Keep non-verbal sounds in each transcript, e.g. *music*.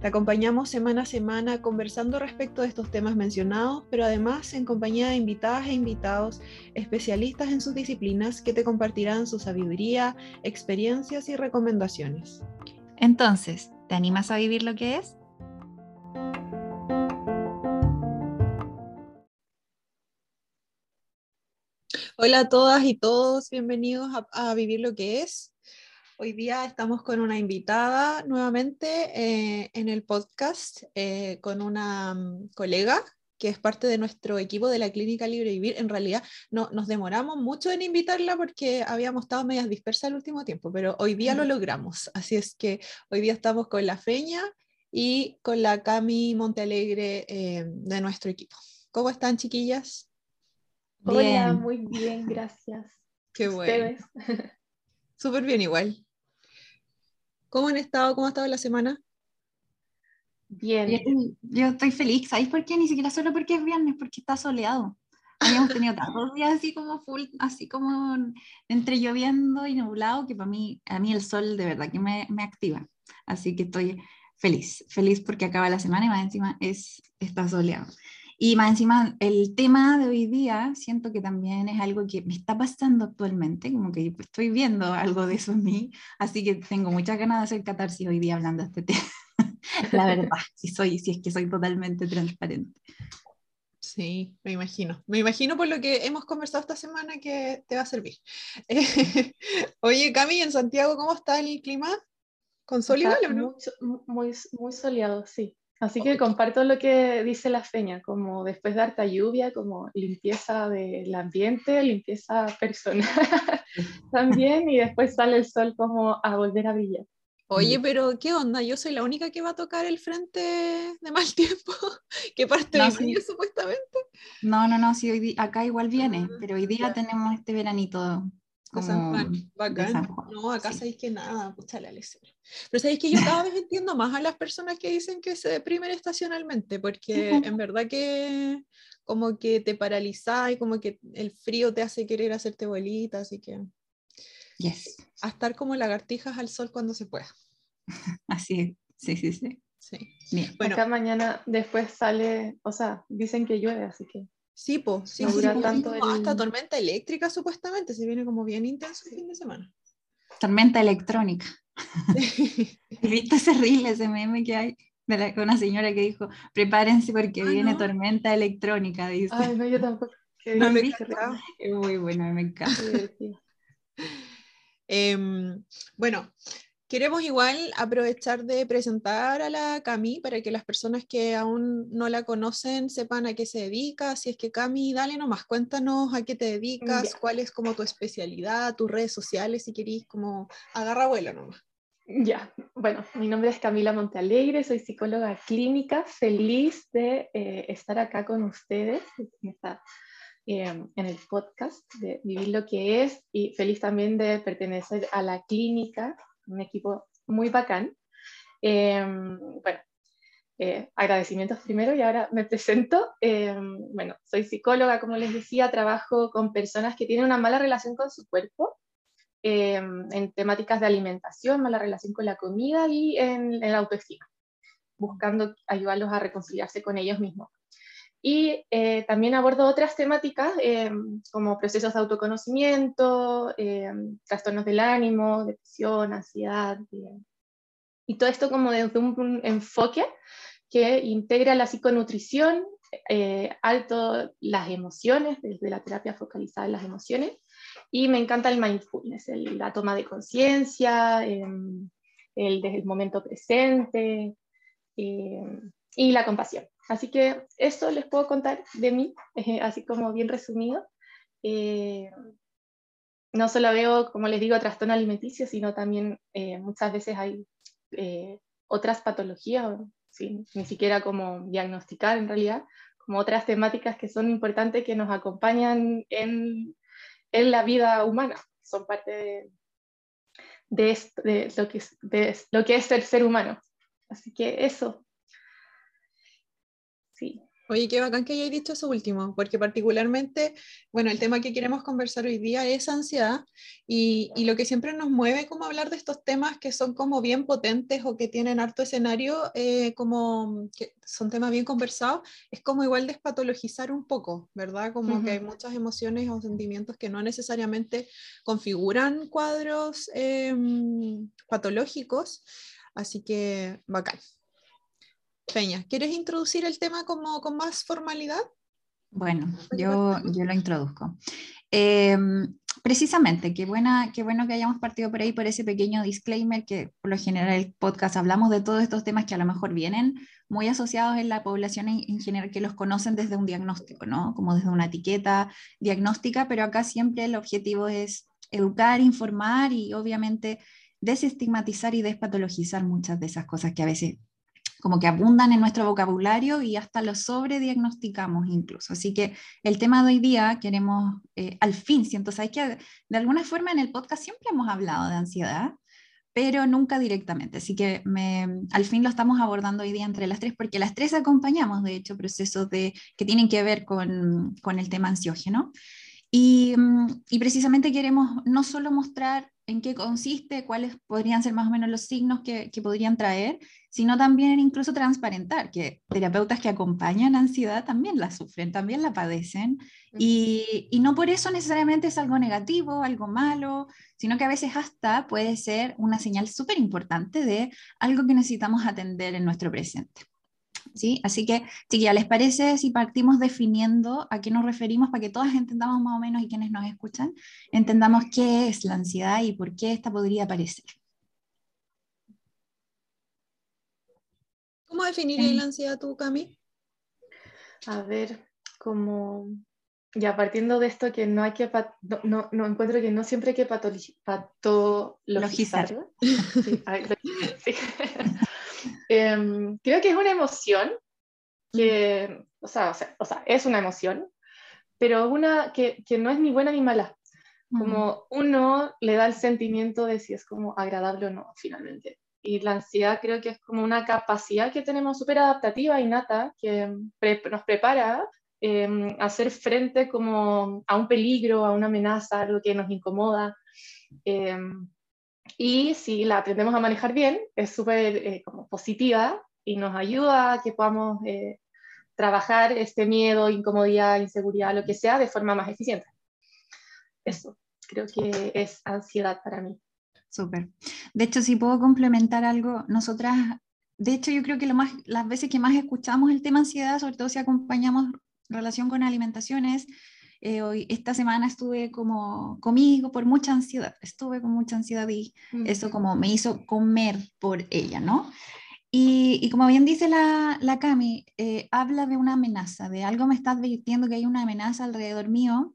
Te acompañamos semana a semana conversando respecto de estos temas mencionados, pero además en compañía de invitadas e invitados especialistas en sus disciplinas que te compartirán su sabiduría, experiencias y recomendaciones. Entonces, ¿te animas a vivir lo que es? Hola a todas y todos, bienvenidos a, Vivir lo que es. Hoy día estamos con una invitada nuevamente eh, en el podcast, eh, con una mm, colega que es parte de nuestro equipo de la Clínica Libre Vivir. En realidad no, nos demoramos mucho en invitarla porque habíamos estado medias dispersas el último tiempo, pero hoy día lo logramos. Así es que hoy día estamos con la Feña y con la Cami Montealegre eh, de nuestro equipo. ¿Cómo están, chiquillas? Hola, muy bien, gracias. Qué bueno. *laughs* Súper bien igual. ¿Cómo han estado? ¿Cómo ha estado la semana? Bien. Yo, estoy feliz. ¿Sabéis por qué? Ni siquiera solo porque es viernes, porque está soleado. Habíamos *laughs* tenido tantos días así como full, así como entre lloviendo y nublado, que para mí, a mí el sol de verdad que me, me activa. Así que estoy feliz, feliz porque acaba la semana y más encima es, está soleado. Y más encima, el tema de hoy día siento que también es algo que me está pasando actualmente, como que estoy viendo algo de eso en mí, así que tengo muchas ganas de hacer catarsis hoy día hablando de este tema. *laughs* La verdad, si, soy, si es que soy totalmente transparente. Sí, me imagino. Me imagino por lo que hemos conversado esta semana que te va a servir. *laughs* Oye, Cami, en Santiago, ¿cómo está el clima? ¿Con sol igual no? muy, muy soleado, sí. Así que comparto lo que dice la feña, como después de harta lluvia, como limpieza del ambiente, limpieza personal *laughs* también, y después sale el sol como a volver a brillar. Oye, pero ¿qué onda? Yo soy la única que va a tocar el frente de mal tiempo. *laughs* ¿Qué parte no, de supuestamente? No, no, no, sí, hoy acá igual viene, ah, pero hoy día tenemos este veranito como Bacán. No, acá sabéis que nada, pucha la lección. Pero sabéis que yo cada vez entiendo más a las personas que dicen que se deprimen estacionalmente, porque en verdad que como que te paraliza y como que el frío te hace querer hacerte bolita, así que yes. a estar como lagartijas al sol cuando se pueda. *laughs* Así es, sí, sí, sí. sí. Bueno. Acá mañana después sale, o sea, dicen que llueve, así que Sí, pues, sí, sí, tanto hasta tormenta eléctrica supuestamente, se viene como bien intenso el fin de semana. Tormenta electrónica. *laughs* ¿He visto ese reel, ese meme que hay? De una señora que dijo, prepárense porque ah, viene tormenta electrónica, dice. Ay, no, yo tampoco. *laughs* No, me es muy bueno, me encanta. eh, bueno, Queremos igual aprovechar de presentar a la Cami para que las personas que aún no la conocen sepan a qué se dedica. Si es que Cami, dale nomás, cuéntanos a qué te dedicas, cuál es como tu especialidad, tus redes sociales, si queréis como agarra vuelo nomás. Ya, bueno, mi nombre es Camila Montealegre, soy psicóloga clínica, feliz de eh, estar acá con ustedes em, en el podcast de Vivir lo que es y feliz también de pertenecer a la clínica un equipo muy bacán. Em, bueno, eh, agradecimientos primero y ahora me presento. Em, bueno, soy psicóloga, como les decía, trabajo con personas que tienen una mala relación con su cuerpo, em, en temáticas de alimentación, mala relación con la comida y en, en la autoestima, buscando ayudarlos a reconciliarse con ellos mismos. Y eh, también abordo otras temáticas eh, como procesos de autoconocimiento, eh, trastornos del ánimo, depresión, ansiedad. y todo esto como desde un, enfoque que integra la psiconutrición, alto las emociones, desde la terapia focalizada en las emociones. Y me encanta el mindfulness, la toma de conciencia, el, el, momento presente y la compasión así que eso les puedo contar de mí, así como bien resumido. Eh, no solo veo, como les digo, trastorno alimenticio, sino también eh, muchas veces hay otras patologías, ni siquiera como diagnosticar en realidad, como otras temáticas que son importantes que nos acompañan en, en la vida humana, son parte de, de, de, lo que, de lo que es el ser humano. Así que eso. Sí. Oye, qué bacán que hayáis dicho eso último, porque particularmente, bueno, el tema que queremos conversar hoy día es ansiedad y, y, lo que siempre nos mueve como hablar de estos temas que son como bien potentes o que tienen harto escenario, eh, como que son temas bien conversados, es como igual despatologizar un poco, ¿verdad? Como que hay muchas emociones o sentimientos que no necesariamente configuran cuadros eh, patológicos, así que bacán. Peña, ¿quieres introducir el tema como con más formalidad? Bueno, yo, yo lo introduzco. Em, precisamente, qué, buena, qué bueno que hayamos partido por ahí por ese pequeño disclaimer que por lo general el podcast hablamos de todos estos temas que a lo mejor vienen muy asociados en la población en, en, general que los conocen desde un diagnóstico, ¿no? Como desde una etiqueta diagnóstica, pero acá siempre el objetivo es educar, informar y obviamente desestigmatizar y despatologizar muchas de esas cosas que a veces como que abundan en nuestro vocabulario y hasta lo sobrediagnosticamos incluso. Así que el tema de hoy día queremos, eh, al fin, siento, sabes que de alguna forma en el podcast siempre hemos hablado de ansiedad, pero nunca directamente. Así que me, al fin lo estamos abordando hoy día entre las tres, porque las tres acompañamos, de hecho, procesos de, que tienen que ver con, con el tema ansiógeno. Y, mm, y precisamente queremos no solo mostrar en qué consiste, cuáles podrían ser más o menos los signos que, que, podrían traer, sino también incluso transparentar que terapeutas que acompañan ansiedad también la sufren, también la padecen, y, y, no por eso necesariamente es algo negativo, algo malo, sino que a veces hasta puede ser una señal súper importante de algo que necesitamos atender en nuestro presente. ¿Sí? Así que, ya ¿les parece si partimos definiendo a qué nos referimos para que todas entendamos más o menos y quienes nos escuchan, entendamos qué es la ansiedad y por qué esta podría aparecer? ¿Cómo definirías la ansiedad tú, Cami? A ver, como ya partiendo de esto que no hay que no, no, encuentro que no siempre hay que patologizar. Sí, *laughs* sí. Em, creo que es una emoción que, o sea, o sea, es una emoción, pero una que, que, no es ni buena ni mala. Como uno le da el sentimiento de si es como agradable o no, finalmente. Y la ansiedad creo que es como una capacidad que tenemos súper adaptativa, innata, que nos prepara eh, a hacer frente como a un peligro, a una amenaza, algo que nos incomoda. Eh, y si la aprendemos a manejar bien, es súper eh, positiva y nos ayuda a que podamos eh, trabajar este miedo, incomodidad, inseguridad, lo que sea, de forma más eficiente. Eso, creo que es ansiedad para mí. Súper. De hecho, si puedo complementar algo, nosotras, de hecho, yo creo que lo más, las veces que más escuchamos el tema ansiedad, sobre todo si acompañamos relación con alimentaciones, eh, hoy, esta semana estuve como conmigo por mucha ansiedad, estuve con mucha ansiedad y eso como me hizo comer por ella, ¿no? Y, y como bien dice la, la Cami, eh, habla de una amenaza, de algo me está advirtiendo que hay una amenaza alrededor mío,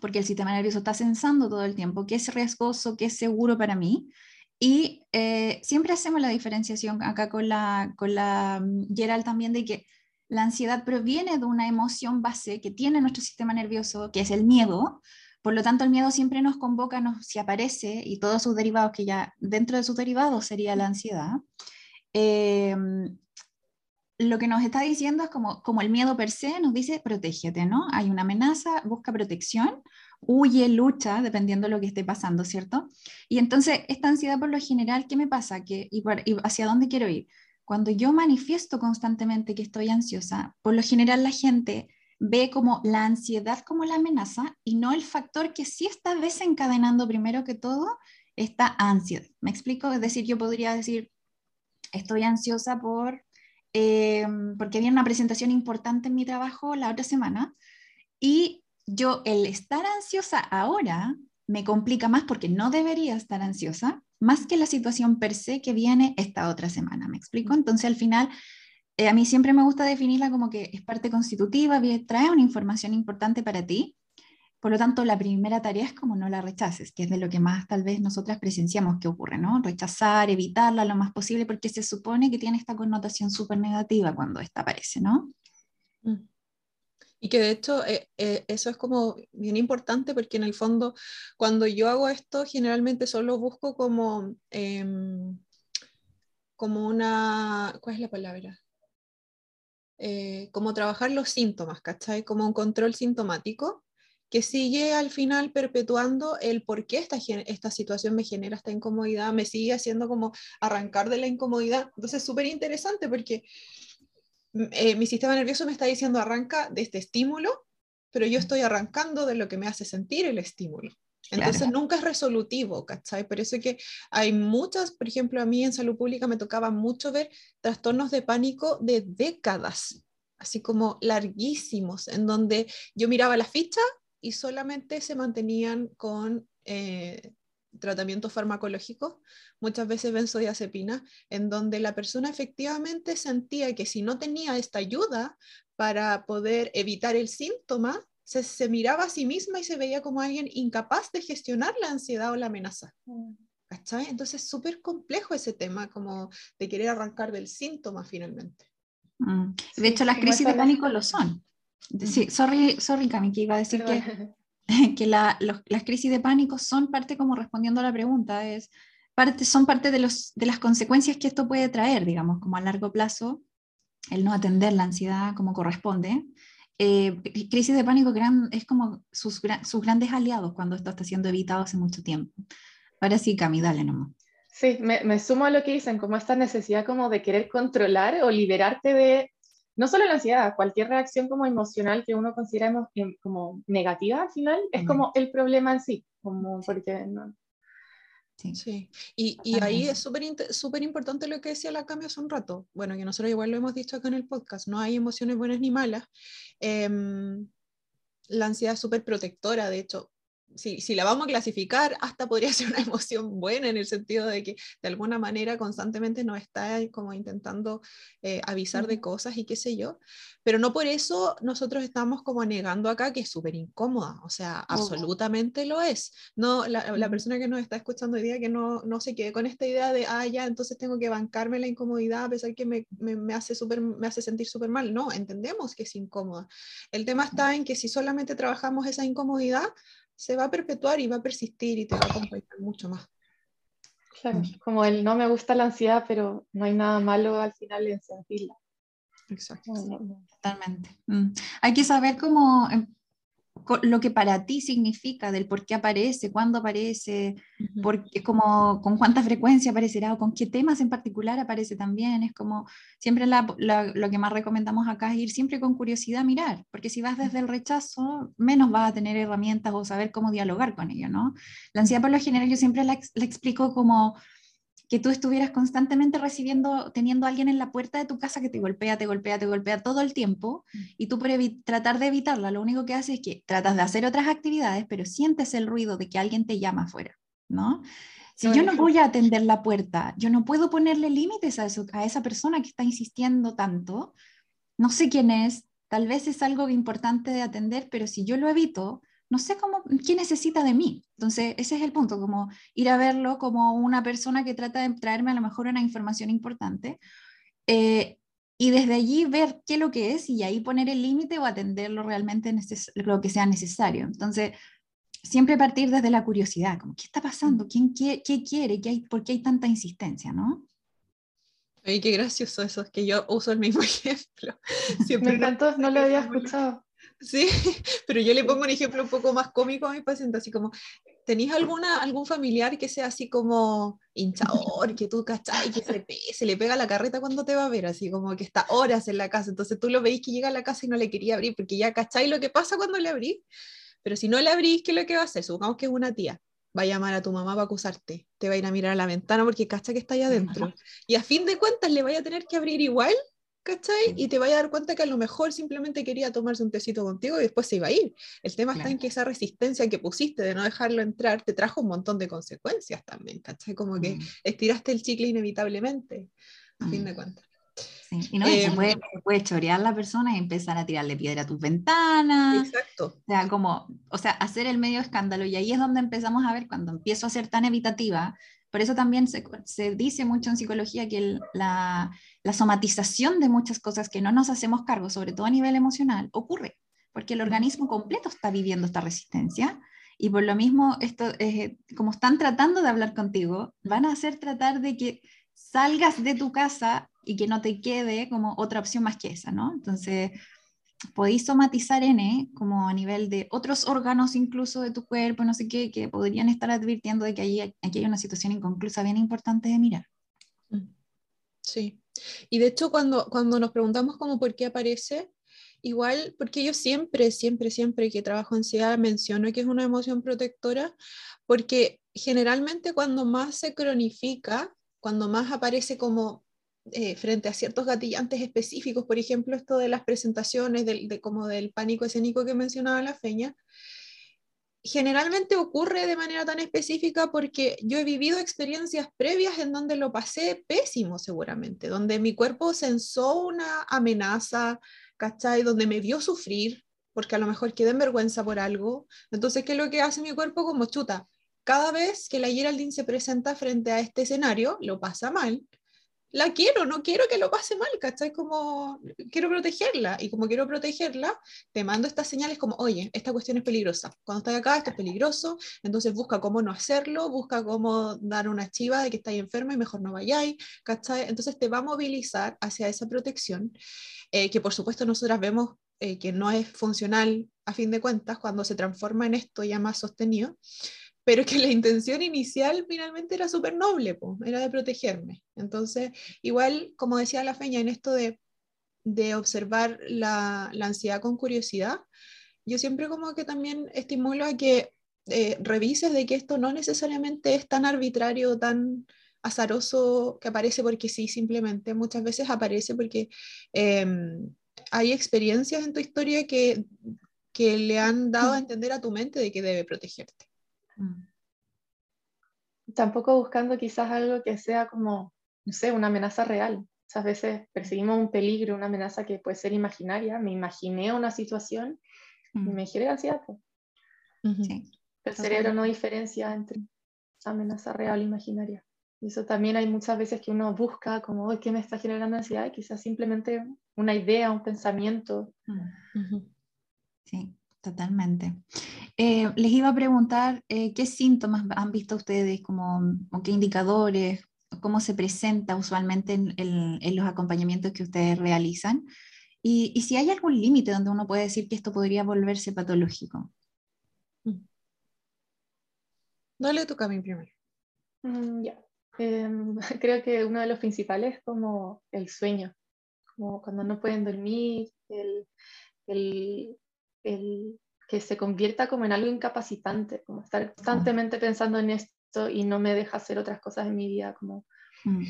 porque el sistema nervioso está sensando todo el tiempo que es riesgoso, que es seguro para mí. Y eh, siempre hacemos la diferenciación acá con la, con la mm, Gerald también de que la ansiedad proviene de una emoción base que tiene nuestro sistema nervioso, que es el miedo. Por lo tanto, el miedo siempre nos convoca, nos, si aparece, y todos sus derivados, que ya dentro de sus derivados sería la ansiedad. Eh, lo que nos está diciendo es como, como el miedo per se nos dice, protégete, ¿no? Hay una amenaza, busca protección, huye, lucha, dependiendo de lo que esté pasando, ¿cierto? Y entonces, esta ansiedad por lo general, ¿qué me pasa? ¿Qué, y, y hacia dónde quiero ir? Cuando yo manifiesto constantemente que estoy ansiosa, por lo general la gente ve como la ansiedad como la amenaza y no el factor que sí está desencadenando primero que todo esta ansiedad. ¿Me explico? Es decir, yo podría decir, estoy ansiosa por, eh, porque viene una presentación importante en mi trabajo la otra semana y yo el estar ansiosa ahora me complica más porque no debería estar ansiosa, más que la situación per se que viene esta otra semana, ¿me explico? Entonces al final eh, a mí siempre me gusta definirla como que es parte constitutiva, trae una información importante para ti. Por lo tanto, la primera tarea es como no la rechaces, que es de lo que más tal vez nosotras presenciamos que ocurre, ¿no? Rechazar, evitarla lo más posible, porque se supone que tiene esta connotación súper negativa cuando esta aparece, ¿no? Mm. Y que de hecho eh, eh, eso es como bien importante porque en el fondo cuando yo hago esto generalmente solo busco como, em, como una, ¿cuál es la palabra? Eh, como trabajar los síntomas, ¿cachai? Como un control sintomático que sigue al final perpetuando el por qué esta, esta situación me genera esta incomodidad, me sigue haciendo como arrancar de la incomodidad. Entonces es súper interesante porque eh, mi sistema nervioso me está diciendo arranca de este estímulo, pero yo estoy arrancando de lo que me hace sentir el estímulo. Entonces nunca es resolutivo, ¿cachai? Por eso que hay muchas, por ejemplo, a mí en salud pública me tocaba mucho ver trastornos de pánico de décadas, así como larguísimos, en donde yo miraba la ficha y solamente se mantenían con eh, tratamientos farmacológicos, muchas veces benzodiazepina, en donde la persona efectivamente sentía que si no tenía esta ayuda para poder evitar el síntoma, se, miraba a sí misma y se veía como alguien incapaz de gestionar la ansiedad o la amenaza. Mm. ¿Cachai? Entonces es súper complejo ese tema, como de querer arrancar del síntoma finalmente. Mm. De hecho, las crisis de pánico lo son. Sí, sorry, sorry Cami, que iba a decir que, *laughs* que las crisis de pánico son parte, como respondiendo a la pregunta, es parte, son parte de, los, de las consecuencias que esto puede traer, digamos, como a largo plazo, el no atender la ansiedad como corresponde, eh, crisis de pánico gran, es como sus, sus, grandes aliados cuando esto está siendo evitado hace mucho tiempo. Ahora sí, Cami, dale nomás. Sí, me, me, sumo a lo que dicen, como esta necesidad como de querer controlar o liberarte de, no solo la ansiedad, cualquier reacción como emocional que uno considera como negativa al final, es como el problema en sí, como porque no, Sí, Y, y ahí es súper importante lo que decía la cambio hace un rato. Bueno, que nosotros igual lo hemos dicho acá en el podcast, no hay emociones buenas ni malas. Em, la ansiedad es súper protectora, de hecho, si, la vamos a clasificar, hasta podría *laughs* ser una emoción buena en el sentido de que de alguna manera constantemente nos está como intentando eh, avisar de cosas y qué sé yo, pero no por eso nosotros estamos como negando acá que es súper incómoda, o sea, absolutamente lo es. No, la, persona que nos está escuchando hoy día que no, no se quede con esta idea de, ah, ya, entonces tengo que bancarme la incomodidad a pesar que me, me, hace, super, me hace sentir súper mal. No, entendemos que es incómoda. El tema está en que si solamente trabajamos esa incomodidad, se va a perpetuar y va a persistir y te va a acompañar mucho más. Claro, mm. como el no me gusta la ansiedad, pero no hay nada malo al final en sentirla. Exacto. Totalmente. Mm. Hay que saber cómo em, lo que para ti significa, del por qué aparece, cuándo aparece, porque como, con cuánta frecuencia aparecerá o con qué temas en particular aparece también. Es como siempre lo que más recomendamos acá es ir siempre con curiosidad a mirar, porque si vas desde el rechazo, menos vas a tener herramientas o saber cómo dialogar con ello, ¿no? La ansiedad por lo general yo siempre la, la explico como que tú estuvieras constantemente recibiendo, teniendo a alguien en la puerta de tu casa que te golpea, te golpea, te golpea todo el tiempo, mm. y tú por tratar de evitarla, lo único que haces es que tratas de hacer otras actividades, pero sientes el ruido de que alguien te llama afuera, ¿no? Si yo no voy a atender la puerta, yo no puedo ponerle límites a, eso, a esa persona que está insistiendo tanto, no sé quién es, tal vez es algo importante de atender, pero si yo lo evito, no sé cómo, qué necesita de mí. Entonces, ese es el punto, como ir a verlo como una persona que trata de traerme a lo mejor una información importante. Eh, y desde allí ver qué es lo que es y ahí poner el límite o atenderlo realmente lo que sea necesario. Entonces, siempre partir desde la curiosidad, como, ¿qué está pasando? ¿Quién qué, qué quiere? ¿Qué hay, ¿Por qué hay tanta insistencia? ¿no? Ay, qué gracioso eso, es que yo uso el mismo *laughs* ejemplo. Siempre Me encantó, no lo había escuchado. Sí, *laughs* pero yo le pongo un ejemplo un poco más cómico a mi paciente, así como, ¿tenéis alguna, algún familiar que sea así como hinchador, que tú cachai, que se, se, le pega la carreta cuando te va a ver, así como que está horas en la casa, entonces tú lo veis que llega a la casa y no le quería abrir, porque ya cachai lo que pasa cuando le abrís, pero si no le abrís, ¿qué es lo que va a hacer? Supongamos que es una tía, va a llamar a tu mamá para acusarte, te va a ir a mirar a la ventana porque cacha que está ahí adentro, y a fin de cuentas le vaya a tener que abrir igual ¿cachai? Y te vaya a dar cuenta que a lo mejor simplemente quería tomarse un tecito contigo y después se iba a ir. El tema está en que esa resistencia que pusiste de no dejarlo entrar te trajo un montón de consecuencias también, ¿cachai? Como que mm. estiraste el chicle inevitablemente, a fin mm. de cuentas. Sí, y no, y se, Em, puede, se puede chorear la persona y empezar a tirarle piedra a tus ventanas. Exacto. O sea, como, o sea, hacer el medio escándalo. Y ahí es donde empezamos a ver cuando empiezo a ser tan evitativa. Por eso también se, se dice mucho en psicología que el- la, la somatización de muchas cosas que no nos hacemos cargo, sobre todo a nivel emocional, ocurre. Porque el organismo completo está viviendo esta resistencia. Y por lo mismo, esto, eh, como están tratando de hablar contigo, van a hacer tratar de que salgas de tu casa y que no te quede como otra opción más que esa, ¿no? Entonces, podéis somatizar N como a nivel de otros órganos incluso de tu cuerpo, no sé qué, que podrían estar advirtiendo de que ahí, aquí hay una situación inconclusa bien importante de mirar. Sí. Y de hecho, cuando, cuando nos preguntamos como por qué aparece, igual, porque yo siempre, siempre, siempre que trabajo ansiedad menciono que es una emoción protectora, porque generalmente cuando más se cronifica, cuando más aparece como eh, frente a ciertos gatillantes específicos, por ejemplo, esto de las presentaciones, del, de, como del pánico escénico que mencionaba la feña, generalmente ocurre de manera tan específica porque yo he vivido experiencias previas en donde lo pasé pésimo seguramente, donde mi cuerpo sensó una amenaza, ¿cachai? Donde me vio sufrir, porque a lo mejor quedé en vergüenza por algo. Entonces, ¿qué es lo que hace mi cuerpo como chuta? Cada vez que la Geraldine se presenta frente a este escenario, lo pasa mal, la quiero, no quiero que lo pase mal, ¿cachai? Como quiero protegerla y como quiero protegerla, te mando estas señales como, oye, esta cuestión es peligrosa. Cuando estás acá, esto es peligroso, entonces busca cómo no hacerlo, busca cómo dar una chiva de que estáis enferma y mejor no vayáis, ¿cachai? Entonces te va a movilizar hacia esa protección, eh, que por supuesto nosotras vemos eh, que no es funcional a fin de cuentas cuando se transforma en esto ya más sostenido pero que la intención inicial finalmente era súper noble, po, era de protegerme. Entonces, igual, como decía la Feña, en esto de, de observar la, la, ansiedad con curiosidad, yo siempre como que también estimulo a que eh, revises de que esto no necesariamente es tan arbitrario, tan azaroso que aparece porque sí, simplemente muchas veces aparece porque eh, hay experiencias en tu historia que, que le han dado a entender a tu mente de que debe protegerte. Tampoco buscando quizás algo que sea como, no sé, una amenaza real. Muchas veces perseguimos un peligro, una amenaza que puede ser imaginaria. Me imaginé una situación mm. y me genera ansiedad. Pues. Sí. El cerebro no diferencia entre amenaza real e imaginaria. Y eso también hay muchas veces que uno busca como, ¿qué me está generando ansiedad? Y quizás simplemente una idea, un pensamiento. -huh. Sí. Totalmente. Eh, les iba a preguntar eh, qué síntomas han visto ustedes, como, o qué indicadores, cómo se presenta usualmente en, en, en los acompañamientos que ustedes realizan, y, y si hay algún límite donde uno puede decir que esto podría volverse patológico. Dale tu camino primero. Mm, ya. Eh, *laughs* creo que uno de los principales es como el sueño, como cuando no pueden dormir, el, el el que se convierta como en algo incapacitante, como estar constantemente pensando en esto y no me deja hacer otras cosas en mi vida, como mm.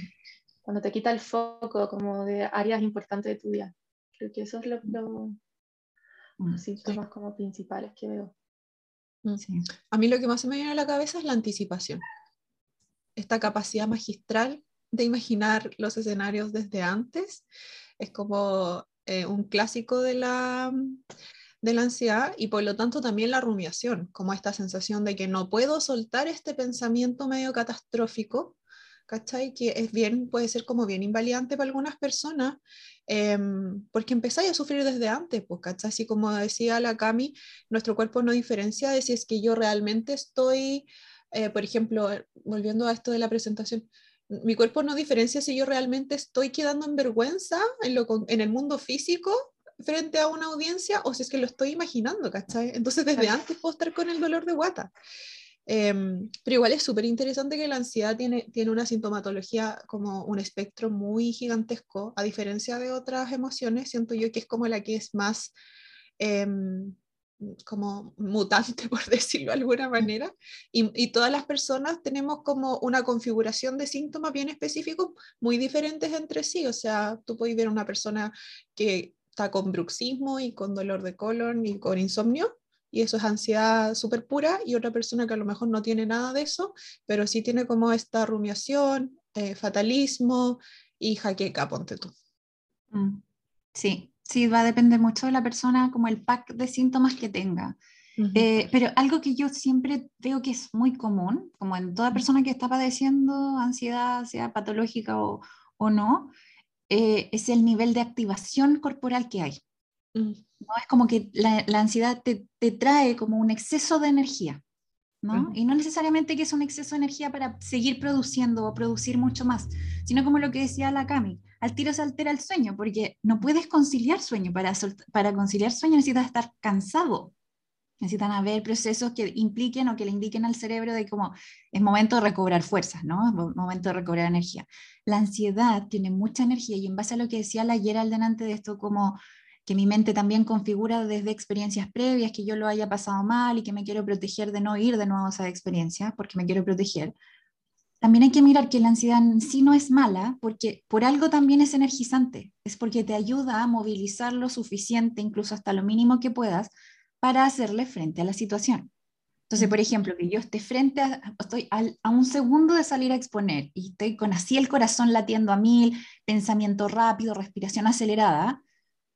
cuando te quita el foco como de áreas importantes de tu vida. Creo que eso es lo, lo mm. los síntomas sí. como principales que veo. Sí. A mí lo que más se me viene a la cabeza es la anticipación. Esta capacidad magistral de imaginar los escenarios desde antes es como eh, un clásico de la de la ansiedad y por lo tanto también la rumiación, como esta sensación de que no puedo soltar este pensamiento medio catastrófico, ¿cachai? Que es bien, puede ser como bien invalidante para algunas personas, eh, porque empezáis a sufrir desde antes, pues, ¿cachai? Así como decía la Cami, nuestro cuerpo no diferencia de si es que yo realmente estoy, eh, por ejemplo, volviendo a esto de la presentación, mi cuerpo no diferencia si yo realmente estoy quedando en vergüenza en, lo, en el mundo físico frente a una audiencia o si es que lo estoy imaginando, ¿cachai? Entonces desde antes puedo estar con el dolor de guata. Eh, pero igual es súper interesante que la ansiedad tiene, tiene una sintomatología como un espectro muy gigantesco, a diferencia de otras emociones, siento yo que es como la que es más eh, como mutante, *laughs* por decirlo de alguna manera, y, y, todas las personas tenemos como una configuración de síntomas bien específicos muy diferentes entre sí, o sea, tú puedes ver una persona que está con bruxismo y con dolor de colon y con insomnio, y eso es ansiedad súper pura, y otra persona que a lo mejor no tiene nada de eso, pero sí tiene como esta rumiación, eh, fatalismo y jaqueca, ponte tú. Mm, sí, sí, va a depender mucho de la persona, como el pack de síntomas que tenga. Eh, pero algo que yo siempre veo que es muy común, como en toda persona que está padeciendo ansiedad, sea patológica o, o no, eh, es el nivel de activación corporal que hay. ¿no? Es como que la, la ansiedad te, te, trae como un exceso de energía. ¿no? Y no necesariamente que es un exceso de energía para seguir produciendo o producir mucho más, sino como lo que decía la Cami, al tiro se altera el sueño, porque no puedes conciliar sueño, para, para conciliar sueño necesitas estar cansado, necesitan haber procesos que impliquen o que le indiquen al cerebro de cómo es momento de recobrar fuerzas, ¿no? Es momento de recobrar energía. La ansiedad tiene mucha energía y en base a lo que decía la ayer al delante de esto, como que mi mente también configura desde experiencias previas, que yo lo haya pasado mal y que me quiero proteger de no ir de nuevo a esa experiencia, porque me quiero proteger. También hay que mirar que la ansiedad en sí no es mala, porque por algo también es energizante, es porque te ayuda a movilizar lo suficiente, incluso hasta lo mínimo que puedas, para hacerle frente a la situación. Entonces, por ejemplo, que yo esté frente a, estoy a un segundo de salir a exponer y estoy con así el corazón latiendo a mil, pensamiento rápido, respiración acelerada,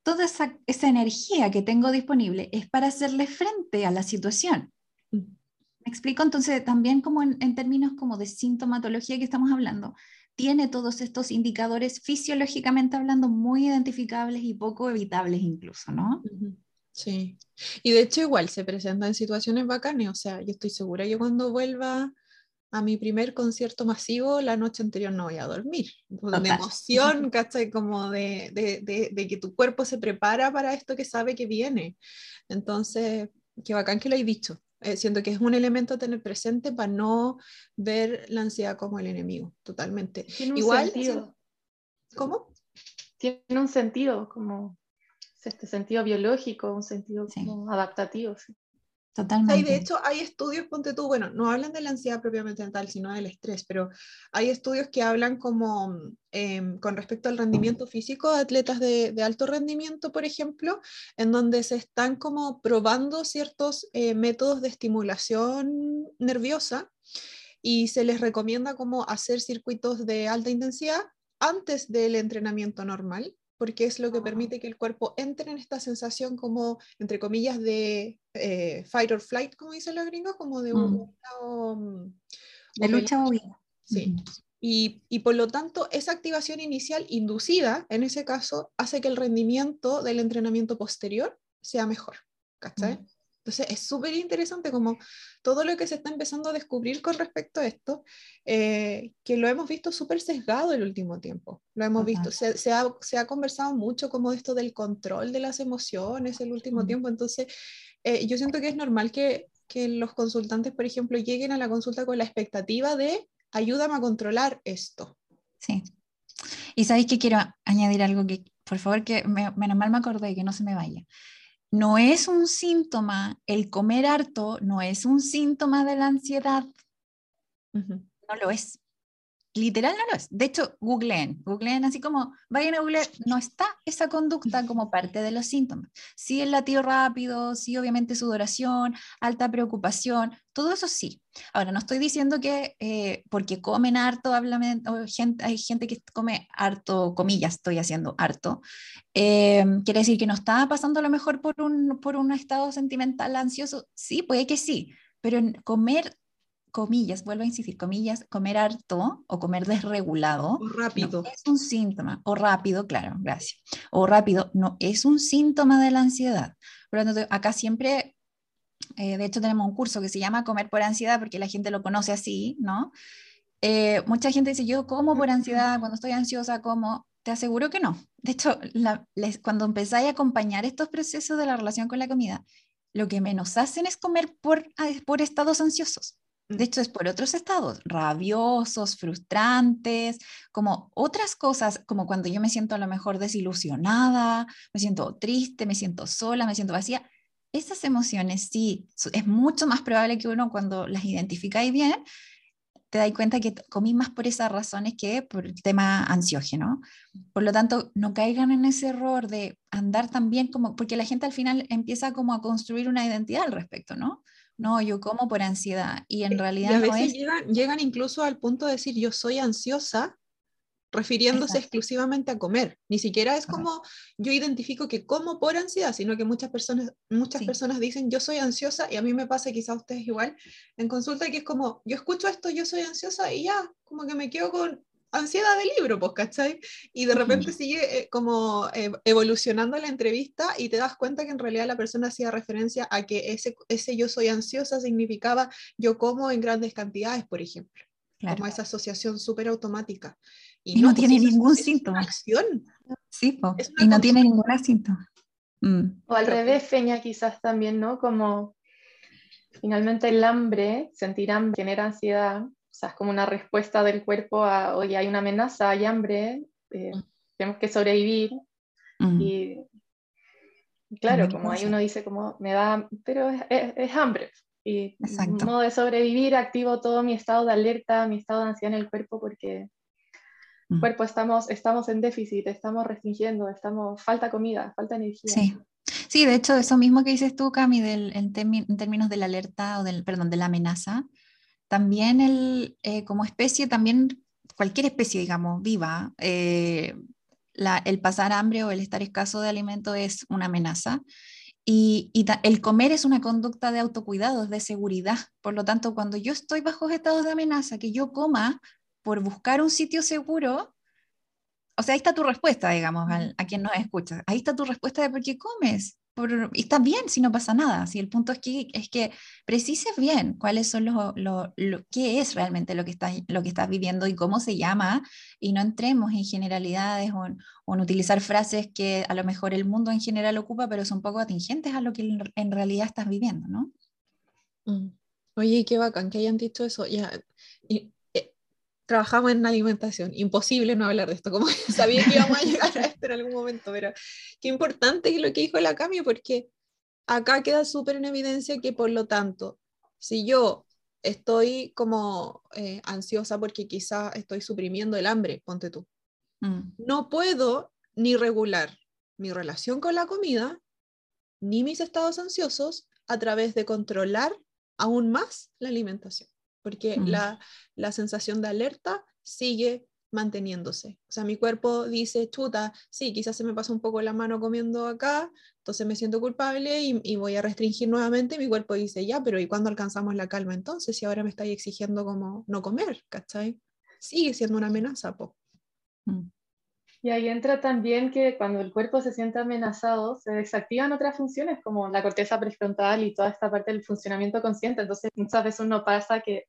toda esa, esa energía que tengo disponible es para hacerle frente a la situación. Mm. ¿Me explico? Entonces, también como en, términos como de sintomatología que estamos hablando, tiene todos estos indicadores fisiológicamente hablando muy identificables y poco evitables incluso, ¿no? Sí, y de hecho igual se presenta en situaciones bacanes, o sea, yo estoy segura que cuando vuelva a mi primer concierto masivo, la noche anterior no voy a dormir, de emoción, *laughs* ¿cachai? Como de, de, de, que tu cuerpo se prepara para esto que sabe que viene. Entonces, qué bacán que lo hay dicho. Eh, siento que es un elemento a tener presente para no ver la ansiedad como el enemigo, totalmente. Igual, sentido. ¿Cómo? Tiene un sentido, como este sentido biológico, un sentido adaptativo. Totalmente. de hecho, hay estudios, ponte tú, bueno, no hablan de la ansiedad propiamente tal, sino del estrés, pero hay estudios que hablan como em, con respecto al rendimiento físico de atletas de, alto rendimiento, por ejemplo, en donde se están como probando ciertos eh, métodos de estimulación nerviosa y se les recomienda como hacer circuitos de alta intensidad antes del entrenamiento normal porque es lo que permite que el cuerpo entre en esta sensación como, entre comillas, de eh, fight or flight, como dicen los gringos, como de, un, mm. de lucha o vida. Sí. Y, y, por lo tanto, esa activación inicial inducida, en ese caso, hace que el rendimiento del entrenamiento posterior sea mejor. ¿Cachai? Entonces es súper interesante como todo lo que se está empezando a descubrir con respecto a esto, eh, que lo hemos visto súper sesgado el último tiempo. Lo hemos visto, se, se, ha, se, ha, conversado mucho como esto del control de las emociones el último tiempo. Entonces eh, yo siento que es normal que, que los consultantes, por ejemplo, lleguen a la consulta con la expectativa de ayúdame a controlar esto. Sí. Y sabéis que quiero añadir algo que, por favor, que menos mal me acordé que no se me vaya no es un síntoma, el comer harto no es un síntoma de la ansiedad. No lo es. Literal no lo es. De hecho, googleen, googleen así como, vayan a googlear, no está esa conducta como parte de los síntomas. Sí el latido rápido, sí obviamente sudoración, alta preocupación, todo eso sí. Ahora, no estoy diciendo que eh, porque comen harto, gente, hay gente que come harto, comillas, estoy haciendo harto, eh, quiere decir que no está pasando a lo mejor por un, por un estado sentimental ansioso. Sí, puede que sí, pero comer comillas, vuelvo a insistir, comillas, comer harto o comer desregulado. O rápido. es un síntoma, o rápido, claro, gracias. O rápido, no es un síntoma de la ansiedad. Tanto, acá siempre, eh, de hecho tenemos un curso que se llama Comer por ansiedad, porque la gente lo conoce así, ¿no? Eh, mucha gente dice, yo como por ansiedad, cuando estoy ansiosa, como, te aseguro que no. De hecho, cuando empezáis a acompañar estos procesos de la relación con la comida, lo que menos hacen es comer por, ah, por estados ansiosos. De hecho, es por otros estados, rabiosos, frustrantes, como otras cosas, como cuando yo me siento a lo mejor desilusionada, me siento triste, me siento sola, me siento vacía. Esas emociones sí, es mucho más probable que uno cuando las identificáis bien, te das cuenta que comí más por esas razones que por el tema ansiógeno. Por lo tanto, no caigan en ese error de andar también como, porque la gente al final empieza como a construir una identidad al respecto, ¿no? No, yo como por ansiedad y en realidad a veces llegan, llegan, incluso al punto de decir yo soy ansiosa refiriéndose exclusivamente a comer. Ni siquiera es como yo identifico que como por ansiedad, sino que muchas personas, muchas personas dicen yo soy ansiosa y a mí me pasa, quizá a ustedes igual, en consulta que es como yo escucho esto, yo soy ansiosa y ya, como que me quedo con ansiedad de libro, pues, ¿cachai? Y de repente sigue eh, como eh, evolucionando la entrevista y te das cuenta que en realidad la persona hacía referencia a que ese, ese yo soy ansiosa significaba yo como en grandes cantidades, por ejemplo. Como esa asociación súper automática. Y, no, tiene ningún síntoma. acción. Sí, y no tiene ningún síntoma. Mm. O al revés, Feña, quizás también, ¿no? Como finalmente el hambre, sentir hambre genera ansiedad, sea, es como una respuesta del cuerpo a, oye, hay una amenaza, hay hambre, eh, mm. tenemos que sobrevivir. Mm. Y claro, como ahí uno dice, como me da, pero es, hambre. Y en modo de sobrevivir, activo todo mi estado de alerta, mi estado de ansiedad en el cuerpo porque cuerpo estamos, estamos en déficit, estamos restringiendo, estamos, falta comida, falta energía. Sí. Sí, de hecho, eso mismo que dices tú, Cami, del, en, términos de la alerta o del, perdón, de la amenaza, también el, eh, como especie, también cualquier especie, digamos, viva, eh, la, el pasar hambre o el estar escaso de alimento es una amenaza. Y, y el comer es una conducta de autocuidado, de seguridad. Por lo tanto, cuando yo estoy bajo estados de amenaza, que yo coma por buscar un sitio seguro, o sea, ahí está tu respuesta, digamos, a, quien nos escucha. Ahí está tu respuesta de por qué comes. Por, y está bien si no pasa nada. Si el punto es que, es que precises bien cuáles son los, lo, qué es realmente lo que, estás, lo que estás viviendo y cómo se llama, y no entremos en generalidades o en, utilizar frases que a lo mejor el mundo en general ocupa, pero son poco atingentes a lo que en, realidad estás viviendo, ¿no? Mm. Oye, qué bacán que hayan dicho eso. Ya, trabajamos en alimentación, imposible no hablar de esto, como *laughs* sabía que íbamos a llegar a esto en algún momento, pero qué importante es lo que dijo la Cami, porque acá queda súper en evidencia que por lo tanto, si yo estoy como eh, ansiosa porque quizá estoy suprimiendo el hambre, ponte tú, mm. no puedo ni regular mi relación con la comida, ni mis estados ansiosos a través de controlar aún más la alimentación porque la, la, sensación de alerta sigue manteniéndose. O sea, mi cuerpo dice, chuta, sí, quizás se me pasa un poco la mano comiendo acá, entonces me siento culpable y, y voy a restringir nuevamente. Mi cuerpo dice, ya, pero ¿y cuándo alcanzamos la calma entonces? Si ahora me estáis exigiendo como no comer, ¿cachai? Sigue siendo una amenaza, po. Mm. Y ahí entra también que cuando el cuerpo se siente amenazado, se desactivan otras funciones como la corteza prefrontal y toda esta parte del funcionamiento consciente. Entonces, muchas veces uno pasa que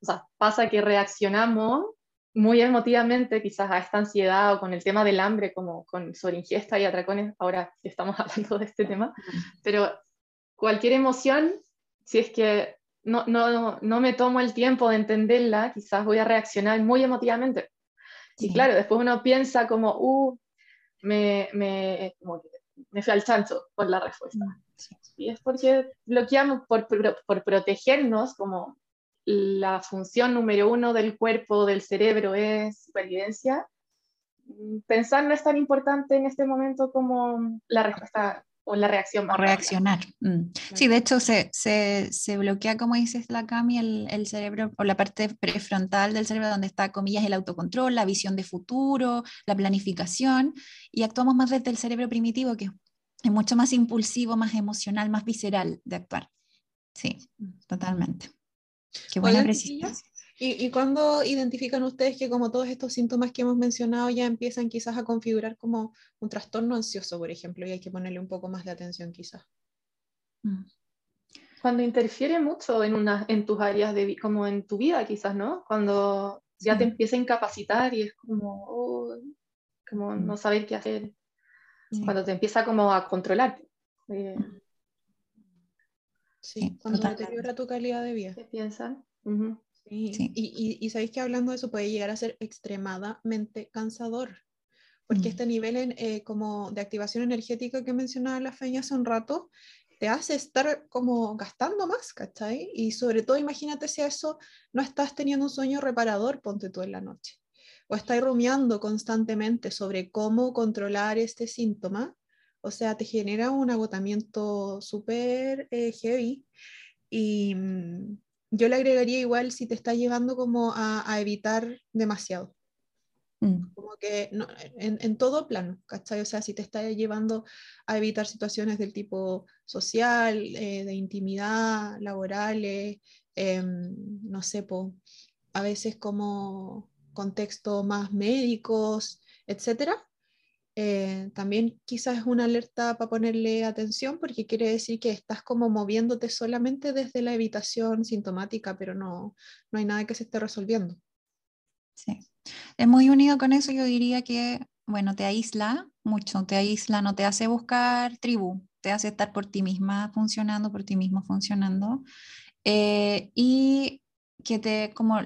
o sea, pasa que reaccionamos muy emotivamente quizás a esta ansiedad o con el tema del hambre, como con sobreingesta y atracones, ahora estamos *laughs* hablando de este tema, pero cualquier emoción, si es que no, no, no me tomo el tiempo de entenderla, quizás voy a reaccionar muy emotivamente. Y claro, después uno piensa como, uh, me, me, me fui al chancho por la respuesta. Y es porque bloqueamos por, por protegernos, como la función número uno del cuerpo, del cerebro es supervivencia, pensar no es tan importante en este momento como la respuesta o la reacción. O reaccionar. Mm. Sí, de hecho se, se, se, bloquea, como dices la Cami, el, el, cerebro o la parte prefrontal del cerebro donde está, comillas, el autocontrol, la visión de futuro, la planificación, y actuamos más desde el cerebro primitivo, que es mucho más impulsivo, más emocional, más visceral de actuar. Sí, totalmente. Qué buena resistencia. ¿Y, ¿Y cuándo identifican ustedes que como todos estos síntomas que hemos mencionado ya empiezan quizás a configurar como un trastorno ansioso, por ejemplo, y hay que ponerle un poco más de atención quizás? Mm. Cuando interfiere mucho en, una, en tus áreas, de, como en tu vida quizás, ¿no? Cuando ya te empieza a incapacitar y es como, oh, como mm. no saber qué hacer. Cuando te empieza como a controlar. Eh, Sí, cuando deteriora tu calidad de vida. ¿Qué piensan? sí. Y, y, sabéis que hablando de eso puede llegar a ser extremadamente cansador, porque mm. este nivel eh, como de activación energética que mencionaba la Feña hace un rato, te hace estar como gastando más, ¿cachai? Y sobre todo imagínate si a eso no estás teniendo un sueño reparador, ponte tú en la noche, o estás rumiando constantemente sobre cómo controlar este síntoma, o sea, te genera un agotamiento súper eh, heavy y mm, yo le agregaría igual si te está llevando como a, evitar demasiado. Mm. Como que en, todo plano, ¿cachai? O sea, si te está llevando a evitar situaciones del tipo social, eh, de intimidad, laborales, em, no sé, a veces como contextos más médicos, etcétera. Eh, también quizás es una alerta para ponerle atención porque quiere decir que estás como moviéndote solamente desde la evitación sintomática, pero no, no hay nada que se esté resolviendo. Sí. Es muy unido con eso, yo diría que, bueno, te aísla mucho, te aísla, no te hace buscar tribu, te hace estar por ti misma funcionando, por ti mismo funcionando. Eh, y que te, como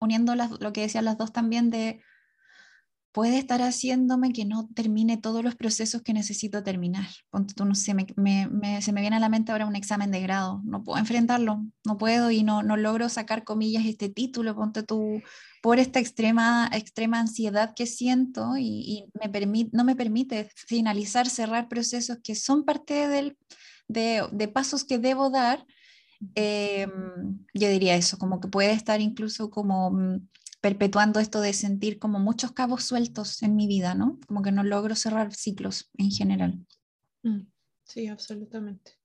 uniendo lo que decían las dos también de puede estar haciéndome que no termine todos los procesos que necesito terminar. tú, no sé, me, se me viene a la mente ahora un examen de grado, no puedo enfrentarlo, no puedo y no, no logro sacar comillas este título, ponte tú, por esta extrema, extrema ansiedad que siento y, me permite, no me permite finalizar, cerrar procesos que son parte del, de, de pasos que debo dar. Em, yo diría eso, como que puede estar incluso como mm, perpetuando esto de sentir como muchos cabos sueltos en mi vida, ¿no? Como que no logro cerrar ciclos en general. Mm, sí, absolutamente.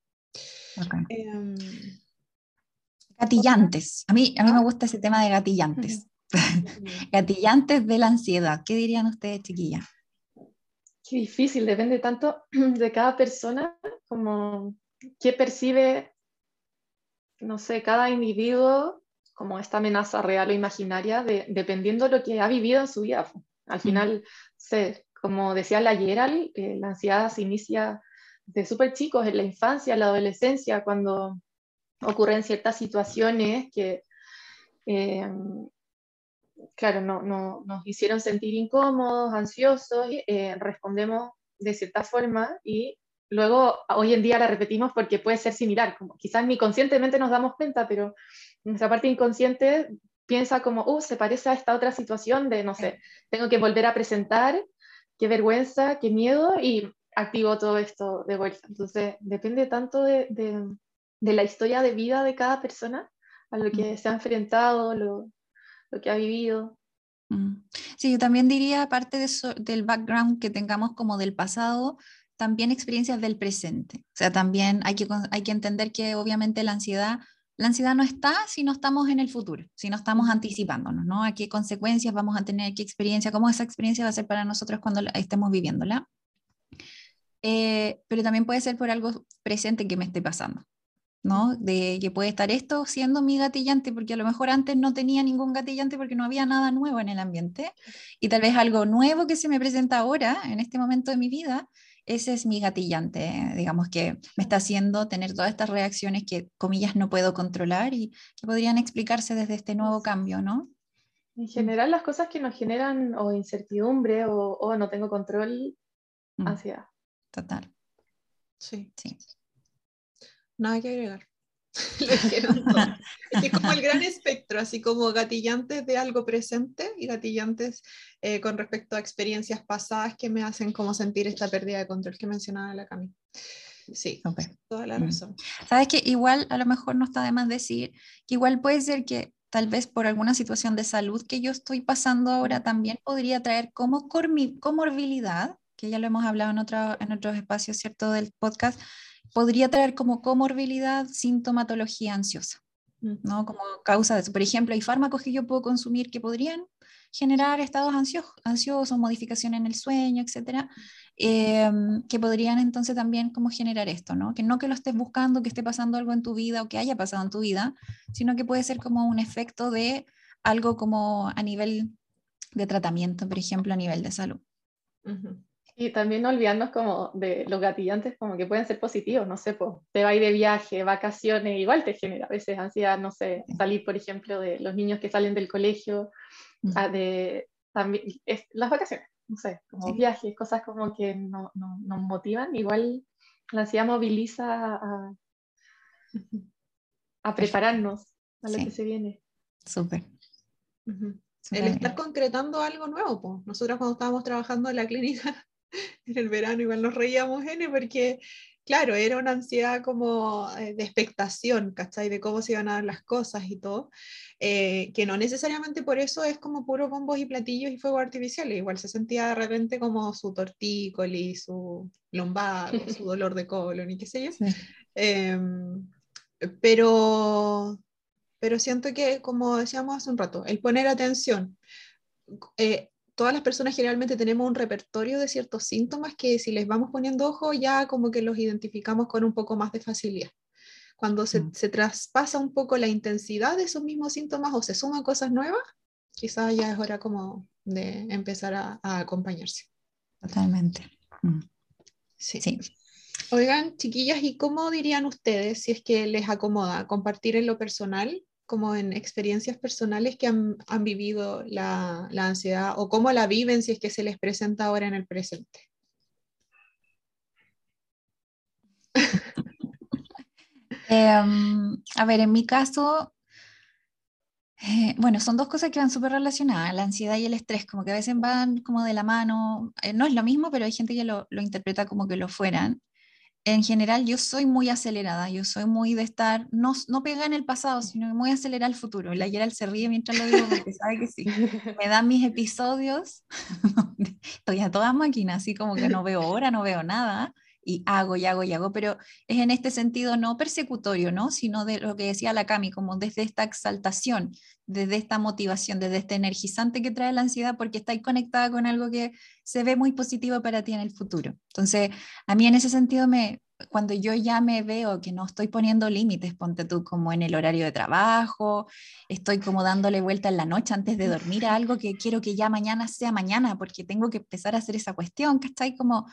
Em, gatillantes. A mí, a mí me ah. gusta ese tema de gatillantes. *laughs* gatillantes de la ansiedad. ¿Qué dirían ustedes, chiquillas? Qué difícil, depende tanto *clears throat* de cada persona como qué percibe, no sé, cada individuo como esta amenaza real o imaginaria, de, dependiendo de lo que ha vivido en su vida. Al final, como decía la Gerald, eh, la ansiedad se inicia de súper chicos, en la infancia, en la adolescencia, cuando ocurren ciertas situaciones que, eh, claro, no, no, nos hicieron sentir incómodos, ansiosos, eh, respondemos de cierta forma y luego hoy en día la repetimos porque puede ser similar, como quizás ni conscientemente nos damos cuenta, pero nuestra parte inconsciente piensa como, uh, se parece a esta otra situación de, no sé, tengo que volver a presentar, qué vergüenza, qué miedo, y activo todo esto de vuelta. Entonces, depende tanto de, de, la historia de vida de cada persona, a lo que se ha enfrentado, lo, lo que ha vivido. Mm. Sí, yo también diría, aparte de del background que tengamos como del pasado, también experiencias del presente. O sea, también hay que, hay que entender que obviamente la ansiedad la ansiedad no está si no estamos en el futuro, si no estamos anticipándonos, ¿no? A qué consecuencias vamos a tener, qué experiencia, cómo esa experiencia va a ser para nosotros cuando estemos viviéndola. Eh, pero también puede ser por algo presente que me esté pasando, ¿no? De que puede estar esto siendo mi gatillante, porque a lo mejor antes no tenía ningún gatillante porque no había nada nuevo en el ambiente, y tal vez algo nuevo que se me presenta ahora, en este momento de mi vida, ese es mi gatillante, digamos, que me está haciendo tener todas estas reacciones que, comillas, no puedo controlar y que podrían explicarse desde este nuevo cambio, ¿no? En general, las cosas que nos generan o incertidumbre o, no tengo control, mm. ansiedad. Total. Sí. sí. Nada que agregar. *laughs* *laughs* es como el gran espectro, así como gatillantes de algo presente y gatillantes eh, con respecto a experiencias pasadas que me hacen como sentir esta pérdida de control que mencionaba la Cami. Sí, toda la razón. Sabes que igual a lo mejor no está de más decir que igual puede ser que tal vez por alguna situación de salud que yo estoy pasando ahora también podría traer como comorbilidad, que ya lo hemos hablado en, otro, en otros espacios, ¿cierto?, del podcast, podría traer como comorbilidad sintomatología ansiosa. ¿no? Como causa de eso. Por ejemplo, hay fármacos que yo puedo consumir que podrían generar estados ansiosos, ansiosos modificación en el sueño, etcétera, em, que podrían entonces también como generar esto, ¿no? Que no que lo estés buscando, que esté pasando algo en tu vida o que haya pasado en tu vida, sino que puede ser como un efecto de algo como a nivel de tratamiento, por ejemplo, a nivel de salud. Y también no olvidarnos como de los gatillantes como que pueden ser positivos, no sé, pues, te va a ir de viaje, vacaciones, igual te genera a veces ansiedad, no sé, salir, por ejemplo, de los niños que salen del colegio, ah, de también, las vacaciones, no sé, como viajes, cosas como que no, no, nos motivan, igual la ansiedad moviliza a, a prepararnos a lo que se viene. Súper. El estar concretando algo nuevo, pues. Nosotros cuando estábamos trabajando en la clínica *laughs* en el verano igual nos reíamos N porque claro, era una ansiedad como eh, de expectación, ¿cachai? De cómo se iban a dar las cosas y todo, eh, que no necesariamente por eso es como puro bombos y platillos y fuego artificiales, igual se sentía de repente como su tortícolis, su lumbago, su *laughs* dolor de colon y qué sé yo. Em, pero, pero siento que, como decíamos hace un rato, el poner atención, eh, todas las personas generalmente tenemos un repertorio de ciertos síntomas que si les vamos poniendo ojo ya como que los identificamos con un poco más de facilidad. Cuando se, mm. se traspasa un poco la intensidad de esos mismos síntomas o se suman cosas nuevas, quizás ya es hora como de empezar a, acompañarse. Totalmente. Mm. Sí. sí. Oigan, chiquillas, ¿y cómo dirían ustedes, si es que les acomoda, compartir en lo personal como en experiencias personales que han, vivido la, ansiedad o cómo la viven si es que se les presenta ahora en el presente. *laughs* Em, a ver, en mi caso, eh, bueno, son dos cosas que van súper relacionadas, la ansiedad y el estrés, como que a veces van como de la mano, eh, no es lo mismo, pero hay gente que lo, lo interpreta como que lo fueran en general yo soy muy acelerada, yo soy muy de estar, no, no pega en el pasado, sino muy acelerada al futuro. La Gerald se ríe mientras lo digo porque *laughs* sabe que sí. *laughs* Me dan mis episodios, *laughs* estoy a toda máquina, así como que no veo hora, no veo nada, y hago y hago y hago, pero es en este sentido no persecutorio, ¿no? sino de lo que decía la Cami, como desde esta exaltación, desde esta motivación, desde este energizante que trae la ansiedad, porque estáis conectada con algo que se ve muy positivo para ti en el futuro. Entonces, a mí en ese sentido me, cuando yo ya me veo que no estoy poniendo límites, ponte tú como en el horario de trabajo, estoy como dándole vuelta en la noche antes de dormir a algo que quiero que ya mañana sea mañana, porque tengo que empezar a hacer esa cuestión, está ahí como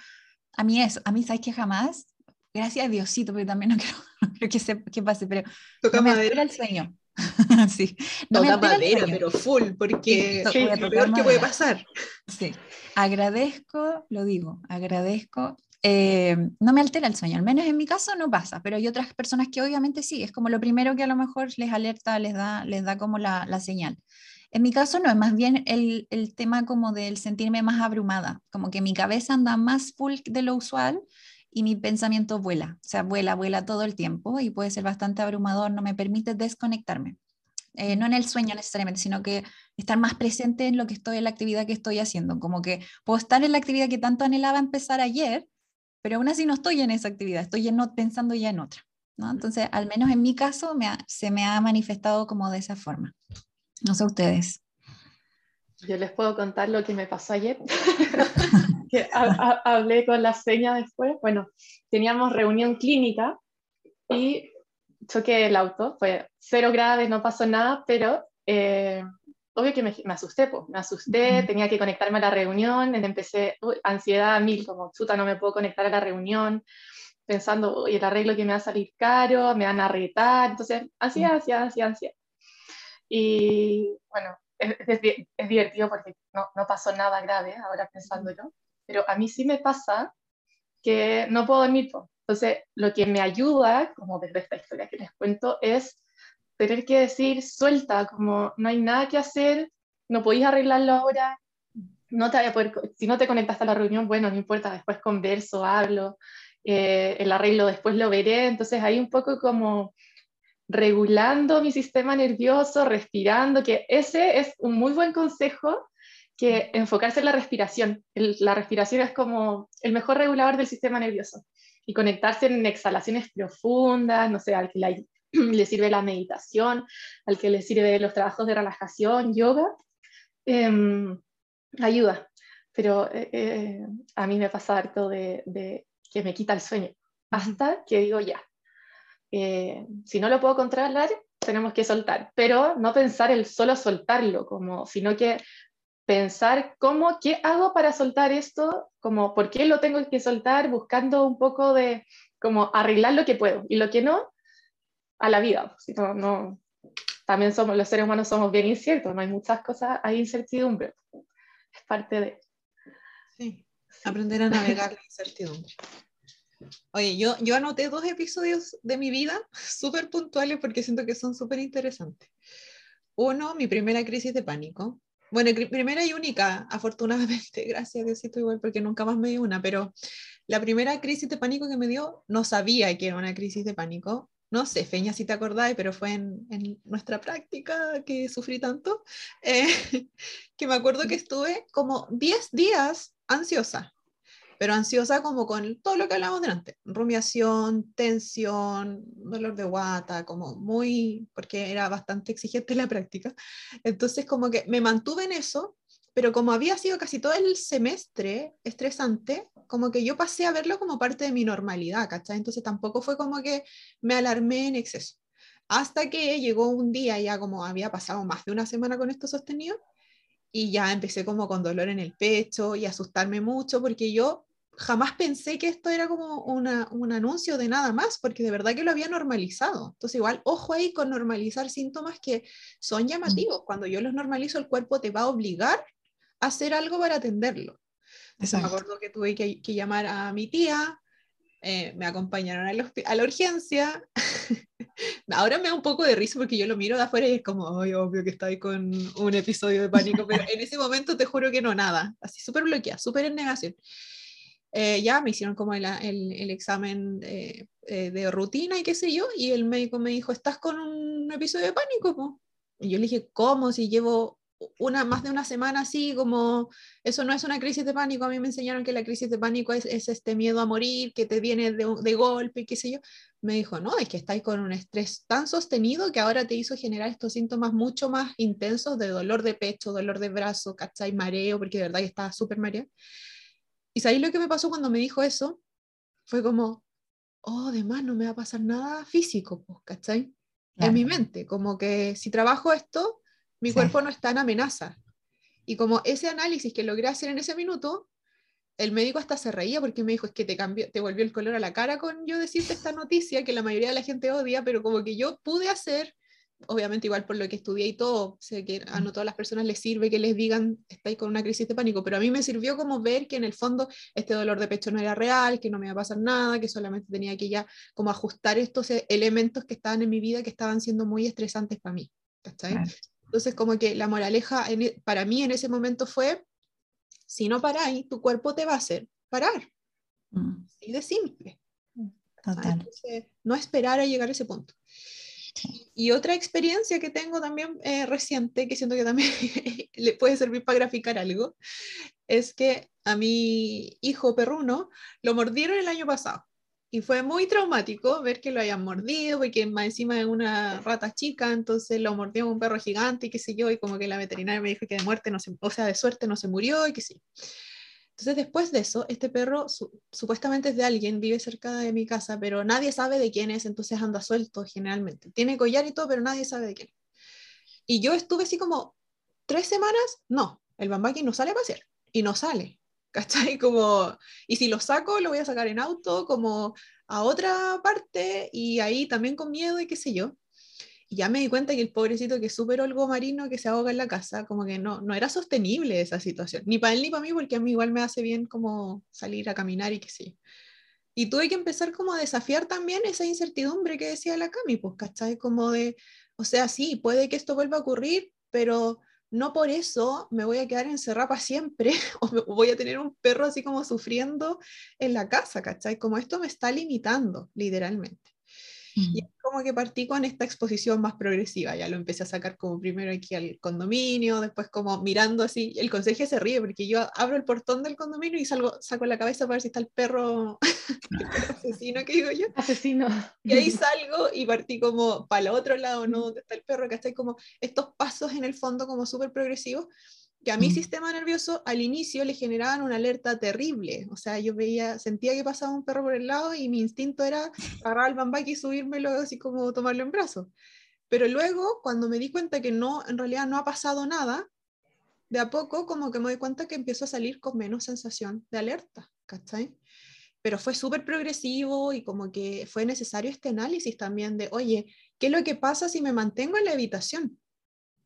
a mí eso, a mí sabes que jamás, gracias a Diosito, pero también *laughs* no quiero, que, se, que pase, pero Toca no me madera. el sueño. *laughs* sí. No Toca madera, pero full, porque sí, lo peor que puede pasar. Sí, agradezco, lo digo, agradezco. Eh, no me altera el sueño, al menos en mi caso no pasa, pero hay otras personas que obviamente sí, es como lo primero que a lo mejor les alerta, les da, les da como la, la señal. En mi caso no, es más bien el, tema como del sentirme más abrumada, como que mi cabeza anda más full de lo usual y mi pensamiento vuela, o sea, vuela, vuela todo el tiempo y puede ser bastante abrumador, no me permite desconectarme. Eh, no en el sueño necesariamente, sino que estar más presente en lo que estoy, en la actividad que estoy haciendo, como que puedo estar en la actividad que tanto anhelaba empezar ayer, pero aún así no estoy en esa actividad, estoy pensando ya en otra. ¿no? Entonces, al menos en mi caso, se me ha manifestado como de esa forma. No sé ustedes. Yo les puedo contar lo que me pasó ayer, *laughs* que hablé con la seña después. Bueno, teníamos reunión clínica y choqué el auto, fue cero grave, no pasó nada, pero eh, obvio que me, asusté, pues, me asusté, tenía que conectarme a la reunión, empecé ansiedad a mil, como chuta, no me puedo conectar a la reunión, pensando, oye, el arreglo que me va a salir caro, me van a retar, entonces, ansiedad, ansiedad, ansiedad, ansiedad. Y bueno, es, es, divertido porque no, no, pasó nada grave ahora pensándolo, pero a mí sí me pasa que no puedo dormir. Entonces, lo que me ayuda, como desde esta historia que les cuento, es tener que decir, suelta, como no hay nada que hacer, no podéis arreglarlo ahora, no te a poder, si no te conectaste a la reunión, bueno, no importa, después converso, hablo, eh, el arreglo después lo veré, entonces hay un poco como regulando mi sistema nervioso, respirando, que ese es un muy buen consejo que enfocarse en la respiración. la respiración es como el mejor regulador del sistema nervioso y conectarse en exhalaciones profundas, no sé, al que *clears throat* le sirve la meditación, al que le sirve los trabajos de relajación, yoga, em, ayuda. Pero eh, eh, a mí me pasa harto de, de que me quita el sueño, hasta que digo ya, eh, si no lo puedo controlar, tenemos que soltar, pero no pensar el solo soltarlo, como, sino que pensar cómo, qué hago para soltar esto, como por qué lo tengo que soltar, buscando un poco de como arreglar lo que puedo y lo que no, a la vida. Si no, no, también somos, los seres humanos somos bien inciertos, no hay muchas cosas, hay incertidumbre. Es parte de... Sí, aprender a navegar la incertidumbre. Oye, yo, yo anoté dos episodios de mi vida *laughs* súper puntuales porque siento que son súper interesantes. Uno, mi primera crisis de pánico. Bueno, primera y única, afortunadamente, *laughs* gracias a Diosito igual porque nunca más me di una, pero la primera crisis de pánico que me dio, no sabía que era una crisis de pánico. No sé, Feña, si te acordáis, pero fue en, en nuestra práctica que sufrí tanto, eh, *laughs* que me acuerdo que estuve como 10 días ansiosa, pero ansiosa como con todo lo que hablamos delante, rumiación, tensión, dolor de guata, como muy, porque era bastante exigente *laughs* la práctica. Entonces como que me mantuve en eso pero como había sido casi todo el semestre estresante, como que yo pasé a verlo como parte de mi normalidad, ¿cachai? Entonces tampoco fue como que me alarmé en exceso. Hasta que llegó un día, ya como había pasado más de una semana con esto sostenido, y ya empecé como con dolor en el pecho y asustarme mucho, porque yo jamás pensé que esto era como una, un anuncio de nada más, porque de verdad que lo había normalizado. Entonces, igual, ojo ahí con normalizar síntomas que son llamativos. Cuando yo los normalizo, el cuerpo te va a obligar hacer algo para atenderlo. me acuerdo que tuve que, llamar a mi tía, eh, me acompañaron a, la urgencia. *laughs* Ahora me da un poco de risa porque yo lo miro de afuera y es como, ay, obvio que estoy con un episodio de pánico, pero en ese momento te juro que no, nada, así súper bloqueada, súper en negación. Eh, ya me hicieron como el, el, examen eh, de rutina y qué sé yo, y el médico me dijo, ¿estás con un episodio de pánico? Y yo le dije, ¿cómo? Si llevo una, más de una semana así, como eso no es una crisis de pánico, a mí me enseñaron que la crisis de pánico es, este miedo a morir, que te viene de, de golpe, qué sé yo, me dijo, no, es que estáis con un estrés tan sostenido que ahora te hizo generar estos síntomas mucho más intensos de dolor de pecho, dolor de brazo, ¿cachai? Mareo, porque de verdad que estaba súper mareado. Y sabéis lo que me pasó cuando me dijo eso? Fue como, oh, además no me va a pasar nada físico, pues, ¿cachai? En mi mente, como que si trabajo esto, mi cuerpo no está en amenaza. Y como ese análisis que logré hacer en ese minuto, el médico hasta se reía porque me dijo, es que te, cambió, te volvió el color a la cara con yo decirte esta noticia que la mayoría de la gente odia, pero como que yo pude hacer, obviamente igual por lo que estudié y todo, sé que a no todas las personas les sirve que les digan, estáis con una crisis de pánico, pero a mí me sirvió como ver que en el fondo este dolor de pecho no era real, que no me iba a pasar nada, que solamente tenía que ya como ajustar estos elementos que estaban en mi vida que estaban siendo muy estresantes para mí. ¿cachai? Entonces, como que la moraleja e, para mí en ese momento fue, si no paráis, tu cuerpo te va a hacer parar. Mm. Así de simple. Total. no esperar a llegar a ese punto. Y otra experiencia que tengo también eh, reciente, que siento que también *laughs* le puede servir para graficar algo, es que a mi hijo perruno lo mordieron el año pasado. Y fue muy traumático ver que lo hayan mordido, porque encima de una rata chica, entonces lo mordió un perro gigante y qué sé yo, y como que la veterinaria me dijo que de muerte no se, o sea, de suerte no se murió y que sí. Entonces después de eso, este perro supuestamente es de alguien, vive cerca de mi casa, pero nadie sabe de quién es, entonces anda suelto generalmente. Tiene collar y todo, pero nadie sabe de quién. Y yo estuve así como tres semanas, no, el bambaki no sale a pasear y no sale. ¿Cachai? Como, y si lo saco, lo voy a sacar en auto, como a otra parte, y ahí también con miedo y qué sé yo. Y ya me di cuenta que el pobrecito que es súper olgo marino que se ahoga en la casa, como que no, no era sostenible esa situación, ni para él ni para mí, porque a mí igual me hace bien como salir a caminar y qué sé yo. Y tuve que empezar como a desafiar también esa incertidumbre que decía la Cami, pues, ¿cachai? Como de, o sea, sí, puede que esto vuelva a ocurrir, pero no por eso me voy a quedar encerrada para siempre *laughs* o voy a tener un perro así como sufriendo en la casa, ¿cachai? Como esto me está limitando, literalmente. Y mm. es como que partí con esta exposición más progresiva, ya lo empecé a sacar como primero aquí al condominio, después como mirando así, el consejo se ríe porque yo abro el portón del condominio y salgo, saco la cabeza para ver si está el perro, *laughs* asesino que digo yo. Asesino. Y ahí *laughs* salgo y partí como para el otro lado, ¿no? Donde está el perro, que está como estos pasos en el fondo como súper progresivos que a mi mm. sistema nervioso al inicio le generaban una alerta terrible. O sea, yo veía, sentía que pasaba un perro por el lado y mi instinto era agarrar al bambaki y subírmelo así como tomarlo en brazos. Pero luego, cuando me di cuenta que no, en realidad no ha pasado nada, de a poco como que me doy cuenta que empiezo a salir con menos sensación de alerta, ¿cachai? Pero fue súper progresivo y como que fue necesario este análisis también de, oye, ¿qué es lo que pasa si me mantengo en la habitación?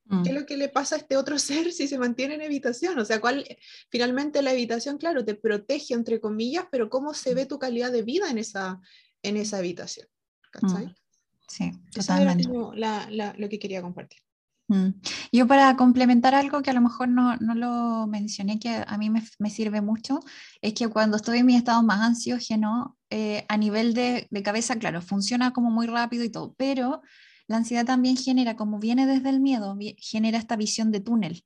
¿Qué es mm. lo que le pasa a este otro *laughs* ser si se mantiene en evitación? O sea, ¿cuál, finalmente la evitación, claro, te protege, entre comillas, pero ¿cómo se ve mm. tu calidad de vida en esa, en esa habitación? ¿Cachai? Mm. Sí, totalmente. Era la, la, lo que quería compartir. Mm. Yo para complementar algo que a lo mejor no, no lo mencioné, que a mí me, me, sirve mucho, es que cuando estoy en mi estado más ansiógeno, eh, a nivel de, de, cabeza, claro, funciona como muy rápido y todo, pero la ansiedad también genera, como viene desde el miedo, genera esta visión de túnel,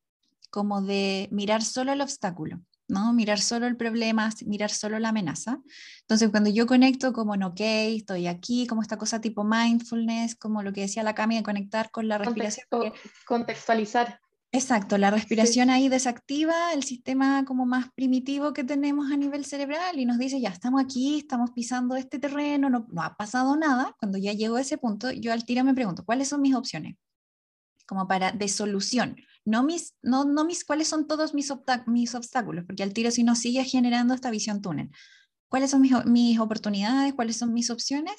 como de mirar solo el obstáculo. ¿no? Mirar solo el problema, mirar solo la amenaza. Entonces, cuando yo conecto como en ok, estoy aquí, como esta cosa tipo mindfulness, como lo que decía la Cami de conectar con la respiración. contextualizar. Exacto, la respiración ahí desactiva el sistema como más primitivo que tenemos a nivel cerebral y nos dice, ya estamos aquí, estamos pisando este terreno, no, no ha pasado nada. Cuando ya llego a ese punto, yo al tiro me pregunto, ¿cuáles son mis opciones? Como para de solución no mis, no, no mis, cuáles son todos mis, mis obstáculos, porque al tiro si no sigue generando esta visión túnel. ¿Cuáles son mis, mis oportunidades? ¿Cuáles son mis opciones?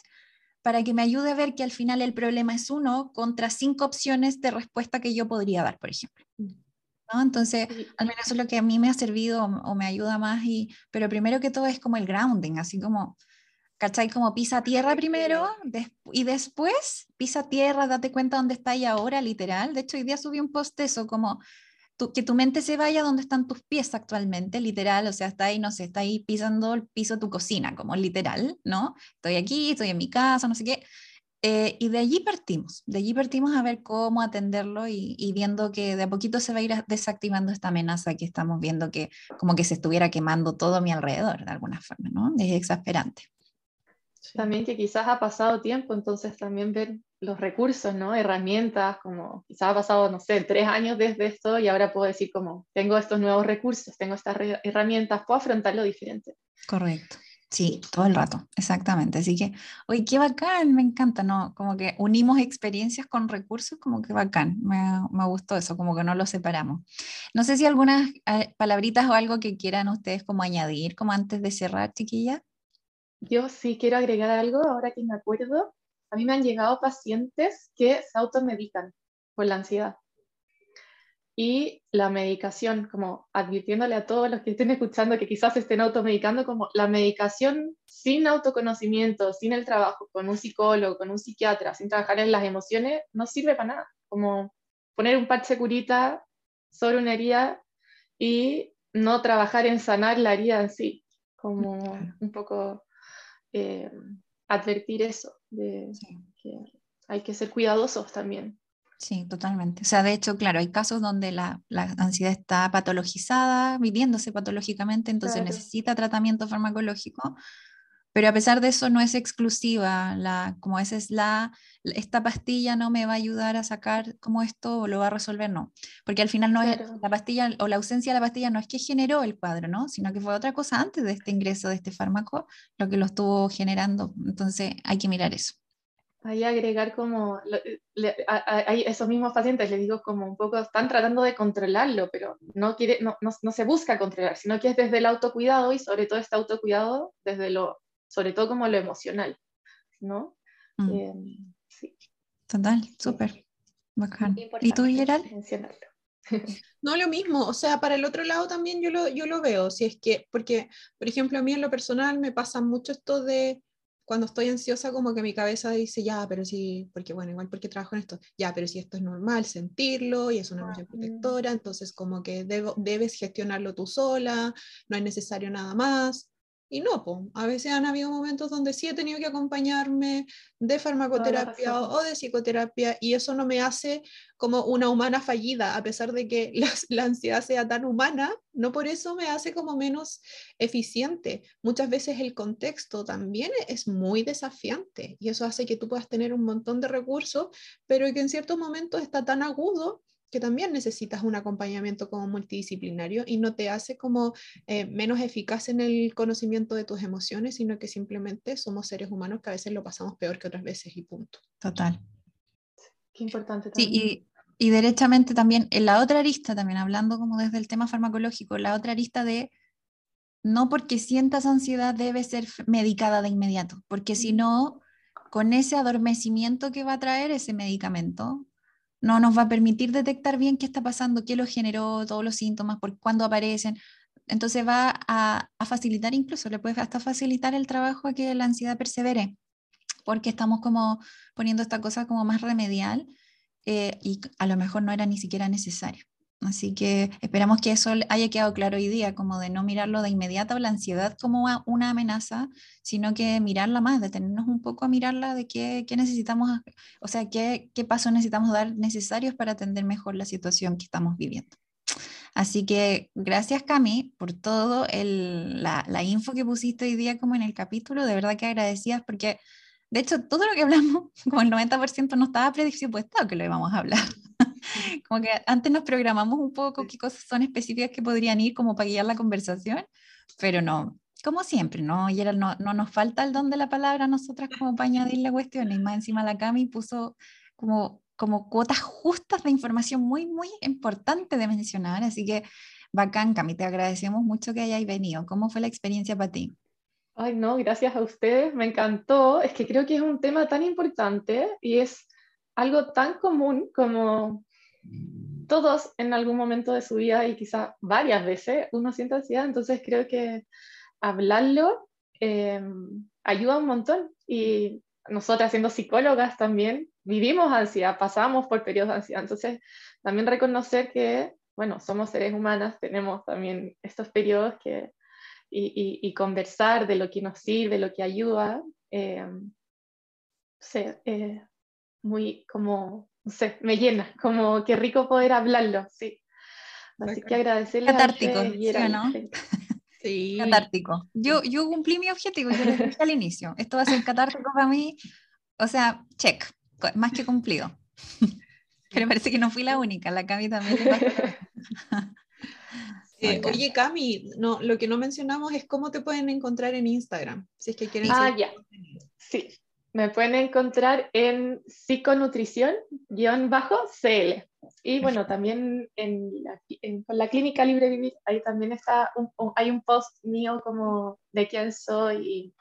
Para que me ayude a ver que al final el problema es uno contra cinco opciones de respuesta que yo podría dar, por ejemplo. Mm. ¿No? Entonces, al menos eso es lo que a mí me ha servido o, o me ayuda más, y, pero primero que todo es como el grounding, así como ¿cachai? Como pisa tierra primero y después pisa tierra, date cuenta dónde está ahí ahora, literal. De hecho, hoy día subí un post eso, como que tu mente se vaya donde están tus pies actualmente, literal, o sea, está ahí, no sé, está ahí pisando el piso de tu cocina, como literal, ¿no? Estoy aquí, estoy en mi casa, no sé qué. Eh, y de allí partimos, de allí partimos a ver cómo atenderlo y, viendo que de a poquito se va a ir desactivando esta amenaza que estamos viendo que como que se estuviera quemando todo mi alrededor, de alguna forma, ¿no? Es exasperante. También que quizás ha pasado tiempo, entonces también ver los recursos, ¿no? Herramientas, como quizás ha pasado, no sé, tres años desde esto y ahora puedo decir como, tengo estos nuevos recursos, tengo estas herramientas, puedo afrontarlo diferente. Correcto. Sí, todo el rato, exactamente. Así que, oye, qué bacán, me encanta, ¿no? Como que unimos experiencias con recursos, como que bacán, me, me gustó eso, como que no lo separamos. No sé si algunas eh, palabritas o algo que quieran ustedes como añadir, como antes de cerrar, chiquilla. Yo sí quiero agregar algo, ahora que me acuerdo. A mí me han llegado pacientes que se automedican por la ansiedad. Y la medicación, como advirtiéndole a todos los que estén escuchando que quizás estén automedicando, como la medicación sin autoconocimiento, sin el trabajo con un psicólogo, con un psiquiatra, sin trabajar en las emociones, no sirve para nada. Como poner un parche curita sobre una herida y no trabajar en sanar la herida en sí. Como un poco eh, advertir eso, de que hay que ser cuidadosos también. Sí, totalmente. O sea, de hecho, claro, hay casos donde la, la ansiedad está patologizada, viviéndose patológicamente, entonces necesita tratamiento farmacológico, pero a pesar de eso no es exclusiva, la, como esa es la, esta pastilla no me va a ayudar a sacar como esto o lo va a resolver, no, porque al final no es la pastilla o la ausencia de la pastilla no es que generó el cuadro, ¿no? Sino que fue otra cosa antes de este ingreso de este fármaco lo que lo estuvo generando, entonces hay que mirar eso. Ahí agregar como, a, esos mismos pacientes les digo como un poco, están tratando de controlarlo, pero no, quiere, no, no, no se busca controlar, sino que es desde el autocuidado y sobre todo este autocuidado desde lo sobre todo como lo emocional, ¿no? Mm. Eh, sí. Total, súper. Bacán. ¿Y tú, Gerald? *laughs* No, lo mismo, o sea, para el otro lado también yo lo, yo lo veo, si es que, porque, por ejemplo, a mí en lo personal me pasa mucho esto de cuando estoy ansiosa, como que mi cabeza dice, ya, pero sí, porque bueno, igual porque trabajo en esto, ya, pero si esto es normal, sentirlo y es una emoción protectora, entonces como que debo, debes gestionarlo tú sola, no es necesario nada más. Y no, pues, a veces han habido momentos donde sí he tenido que acompañarme de farmacoterapia o de psicoterapia y eso no me hace como una humana fallida, a pesar de que *laughs* la, ansiedad sea tan humana, no por eso me hace como menos eficiente. Muchas veces el contexto también es muy desafiante y eso hace que tú puedas tener un montón de recursos, pero que en ciertos momentos está tan agudo que también necesitas un acompañamiento como multidisciplinario y no te hace como eh, menos eficaz en el conocimiento de tus emociones, sino que simplemente somos seres humanos que a veces lo pasamos peor que otras veces y punto. Total. Qué importante también. Sí, y, y derechamente también, en la otra arista, también hablando como desde el tema farmacológico, la otra arista de no porque sientas ansiedad debe ser medicada de inmediato, porque si no, con ese adormecimiento que va a traer ese medicamento, no nos va a permitir detectar bien qué está pasando, qué lo generó, todos los síntomas, por cuándo aparecen. Entonces va a, facilitar incluso, le puede hasta facilitar el trabajo a que la ansiedad persevere, porque estamos como poniendo esta cosa como más remedial eh, y a lo mejor no era ni siquiera necesario. Así que esperamos que eso haya quedado claro hoy día, como de no mirarlo de inmediato la ansiedad como una amenaza, sino que mirarla más, detenernos un poco a mirarla de qué, qué necesitamos, o sea, qué, qué pasos necesitamos dar necesarios para atender mejor la situación que estamos viviendo. Así que gracias Cami por todo el, la, la, info que pusiste hoy día como en el capítulo, de verdad que agradecidas porque de hecho todo lo que hablamos, *laughs* como el 90% no estaba predispuesto que lo íbamos a hablar. *laughs* como que antes nos programamos un poco qué cosas son específicas que podrían ir como para guiar la conversación, pero no, como siempre, ¿no? Y era, no, no nos falta el don de la palabra a nosotras como para *laughs* añadir la cuestión, y más encima la Cami puso como, como cuotas justas de información muy, muy importante de mencionar, así que bacán, Cami, te agradecemos mucho que hayáis venido. ¿Cómo fue la experiencia para ti? Ay, no, gracias a ustedes, me encantó. Es que creo que es un tema tan importante y es algo tan común como todos en algún momento de su vida y quizá varias veces uno siente ansiedad, entonces creo que hablarlo em, ayuda un montón. Y nosotras siendo psicólogas también vivimos ansiedad, pasamos por periodos de ansiedad, entonces también reconocer que, bueno, somos seres humanas, tenemos también estos periodos que, y, conversar de lo que nos sirve, lo que ayuda, eh, eh, muy como no sé, me llena, como qué rico poder hablarlo, sí. Así que agradecerle Catártico, a ¿sí o no? *laughs* Sí. Catártico. Yo, yo cumplí mi objetivo, yo lo dije al inicio. Esto va a ser catártico para mí. O sea, check, más que cumplido. *laughs* Pero parece que no fui la única, la Cami también. *laughs* Eh, oye, Cami, no, lo que no mencionamos es cómo te pueden encontrar en Instagram, si es que quieren Ah, ya. Sí, me pueden encontrar en psiconutrición-cl. Y bueno, también en con la clínica Libre Vivir, ahí también está un, hay un post mío como de quién soy.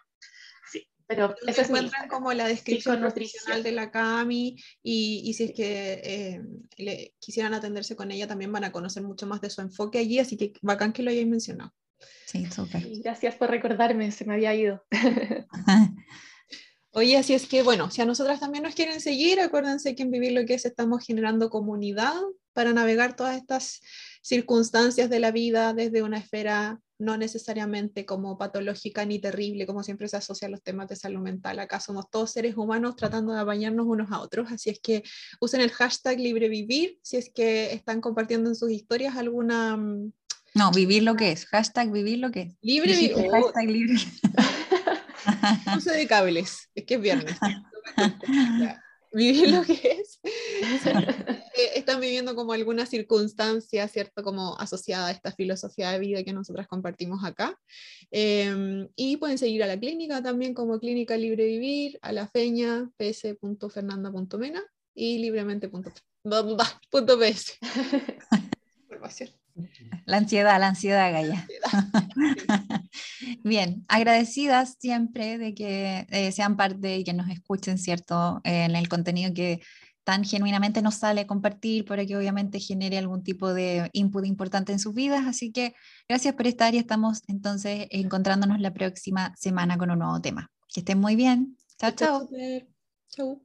sí, pero eso encuentran como la descripción nutricional de la CAMI y, y si es que eh, le, quisieran atenderse con ella, también van a conocer mucho más de su enfoque allí, así que bacán que lo hayáis mencionado. Sí, súper. Gracias por recordarme, se me había ido. *laughs* Oye, así es que, bueno, si a nosotras también nos quieren seguir, acuérdense que en Vivir lo que es estamos generando comunidad para navegar todas estas circunstancias de la vida desde una esfera no necesariamente como patológica ni terrible, como siempre se asocia a los temas de salud mental. Acá somos todos seres humanos tratando de apañarnos unos a otros, así es que usen el hashtag librevivir si es que están compartiendo en sus historias alguna... Mm, no, vivir lo que es, hashtag vivir lo que es. Libre, hashtag libre. *laughs* No sé de cables, es que es viernes. *laughs* Vivir lo que es. *laughs* Eh, están viviendo como alguna circunstancia, ¿cierto? Como asociada a esta filosofía de vida que nosotras compartimos acá. Em, y pueden seguir a la clínica también como Clínica Libre Vivir, a la feña, ps.fernanda.mena y libremente.ps. *laughs* La ansiedad, la ansiedad, Gaya. *laughs* Bien, agradecidas siempre de que eh, sean parte y que nos escuchen, ¿cierto? en el contenido que tan genuinamente nos sale compartir para que obviamente genere algún tipo de input importante en sus vidas. Así que gracias por estar y estamos entonces encontrándonos la próxima semana con un nuevo tema. Que estén muy bien. Chao, chao. Chao.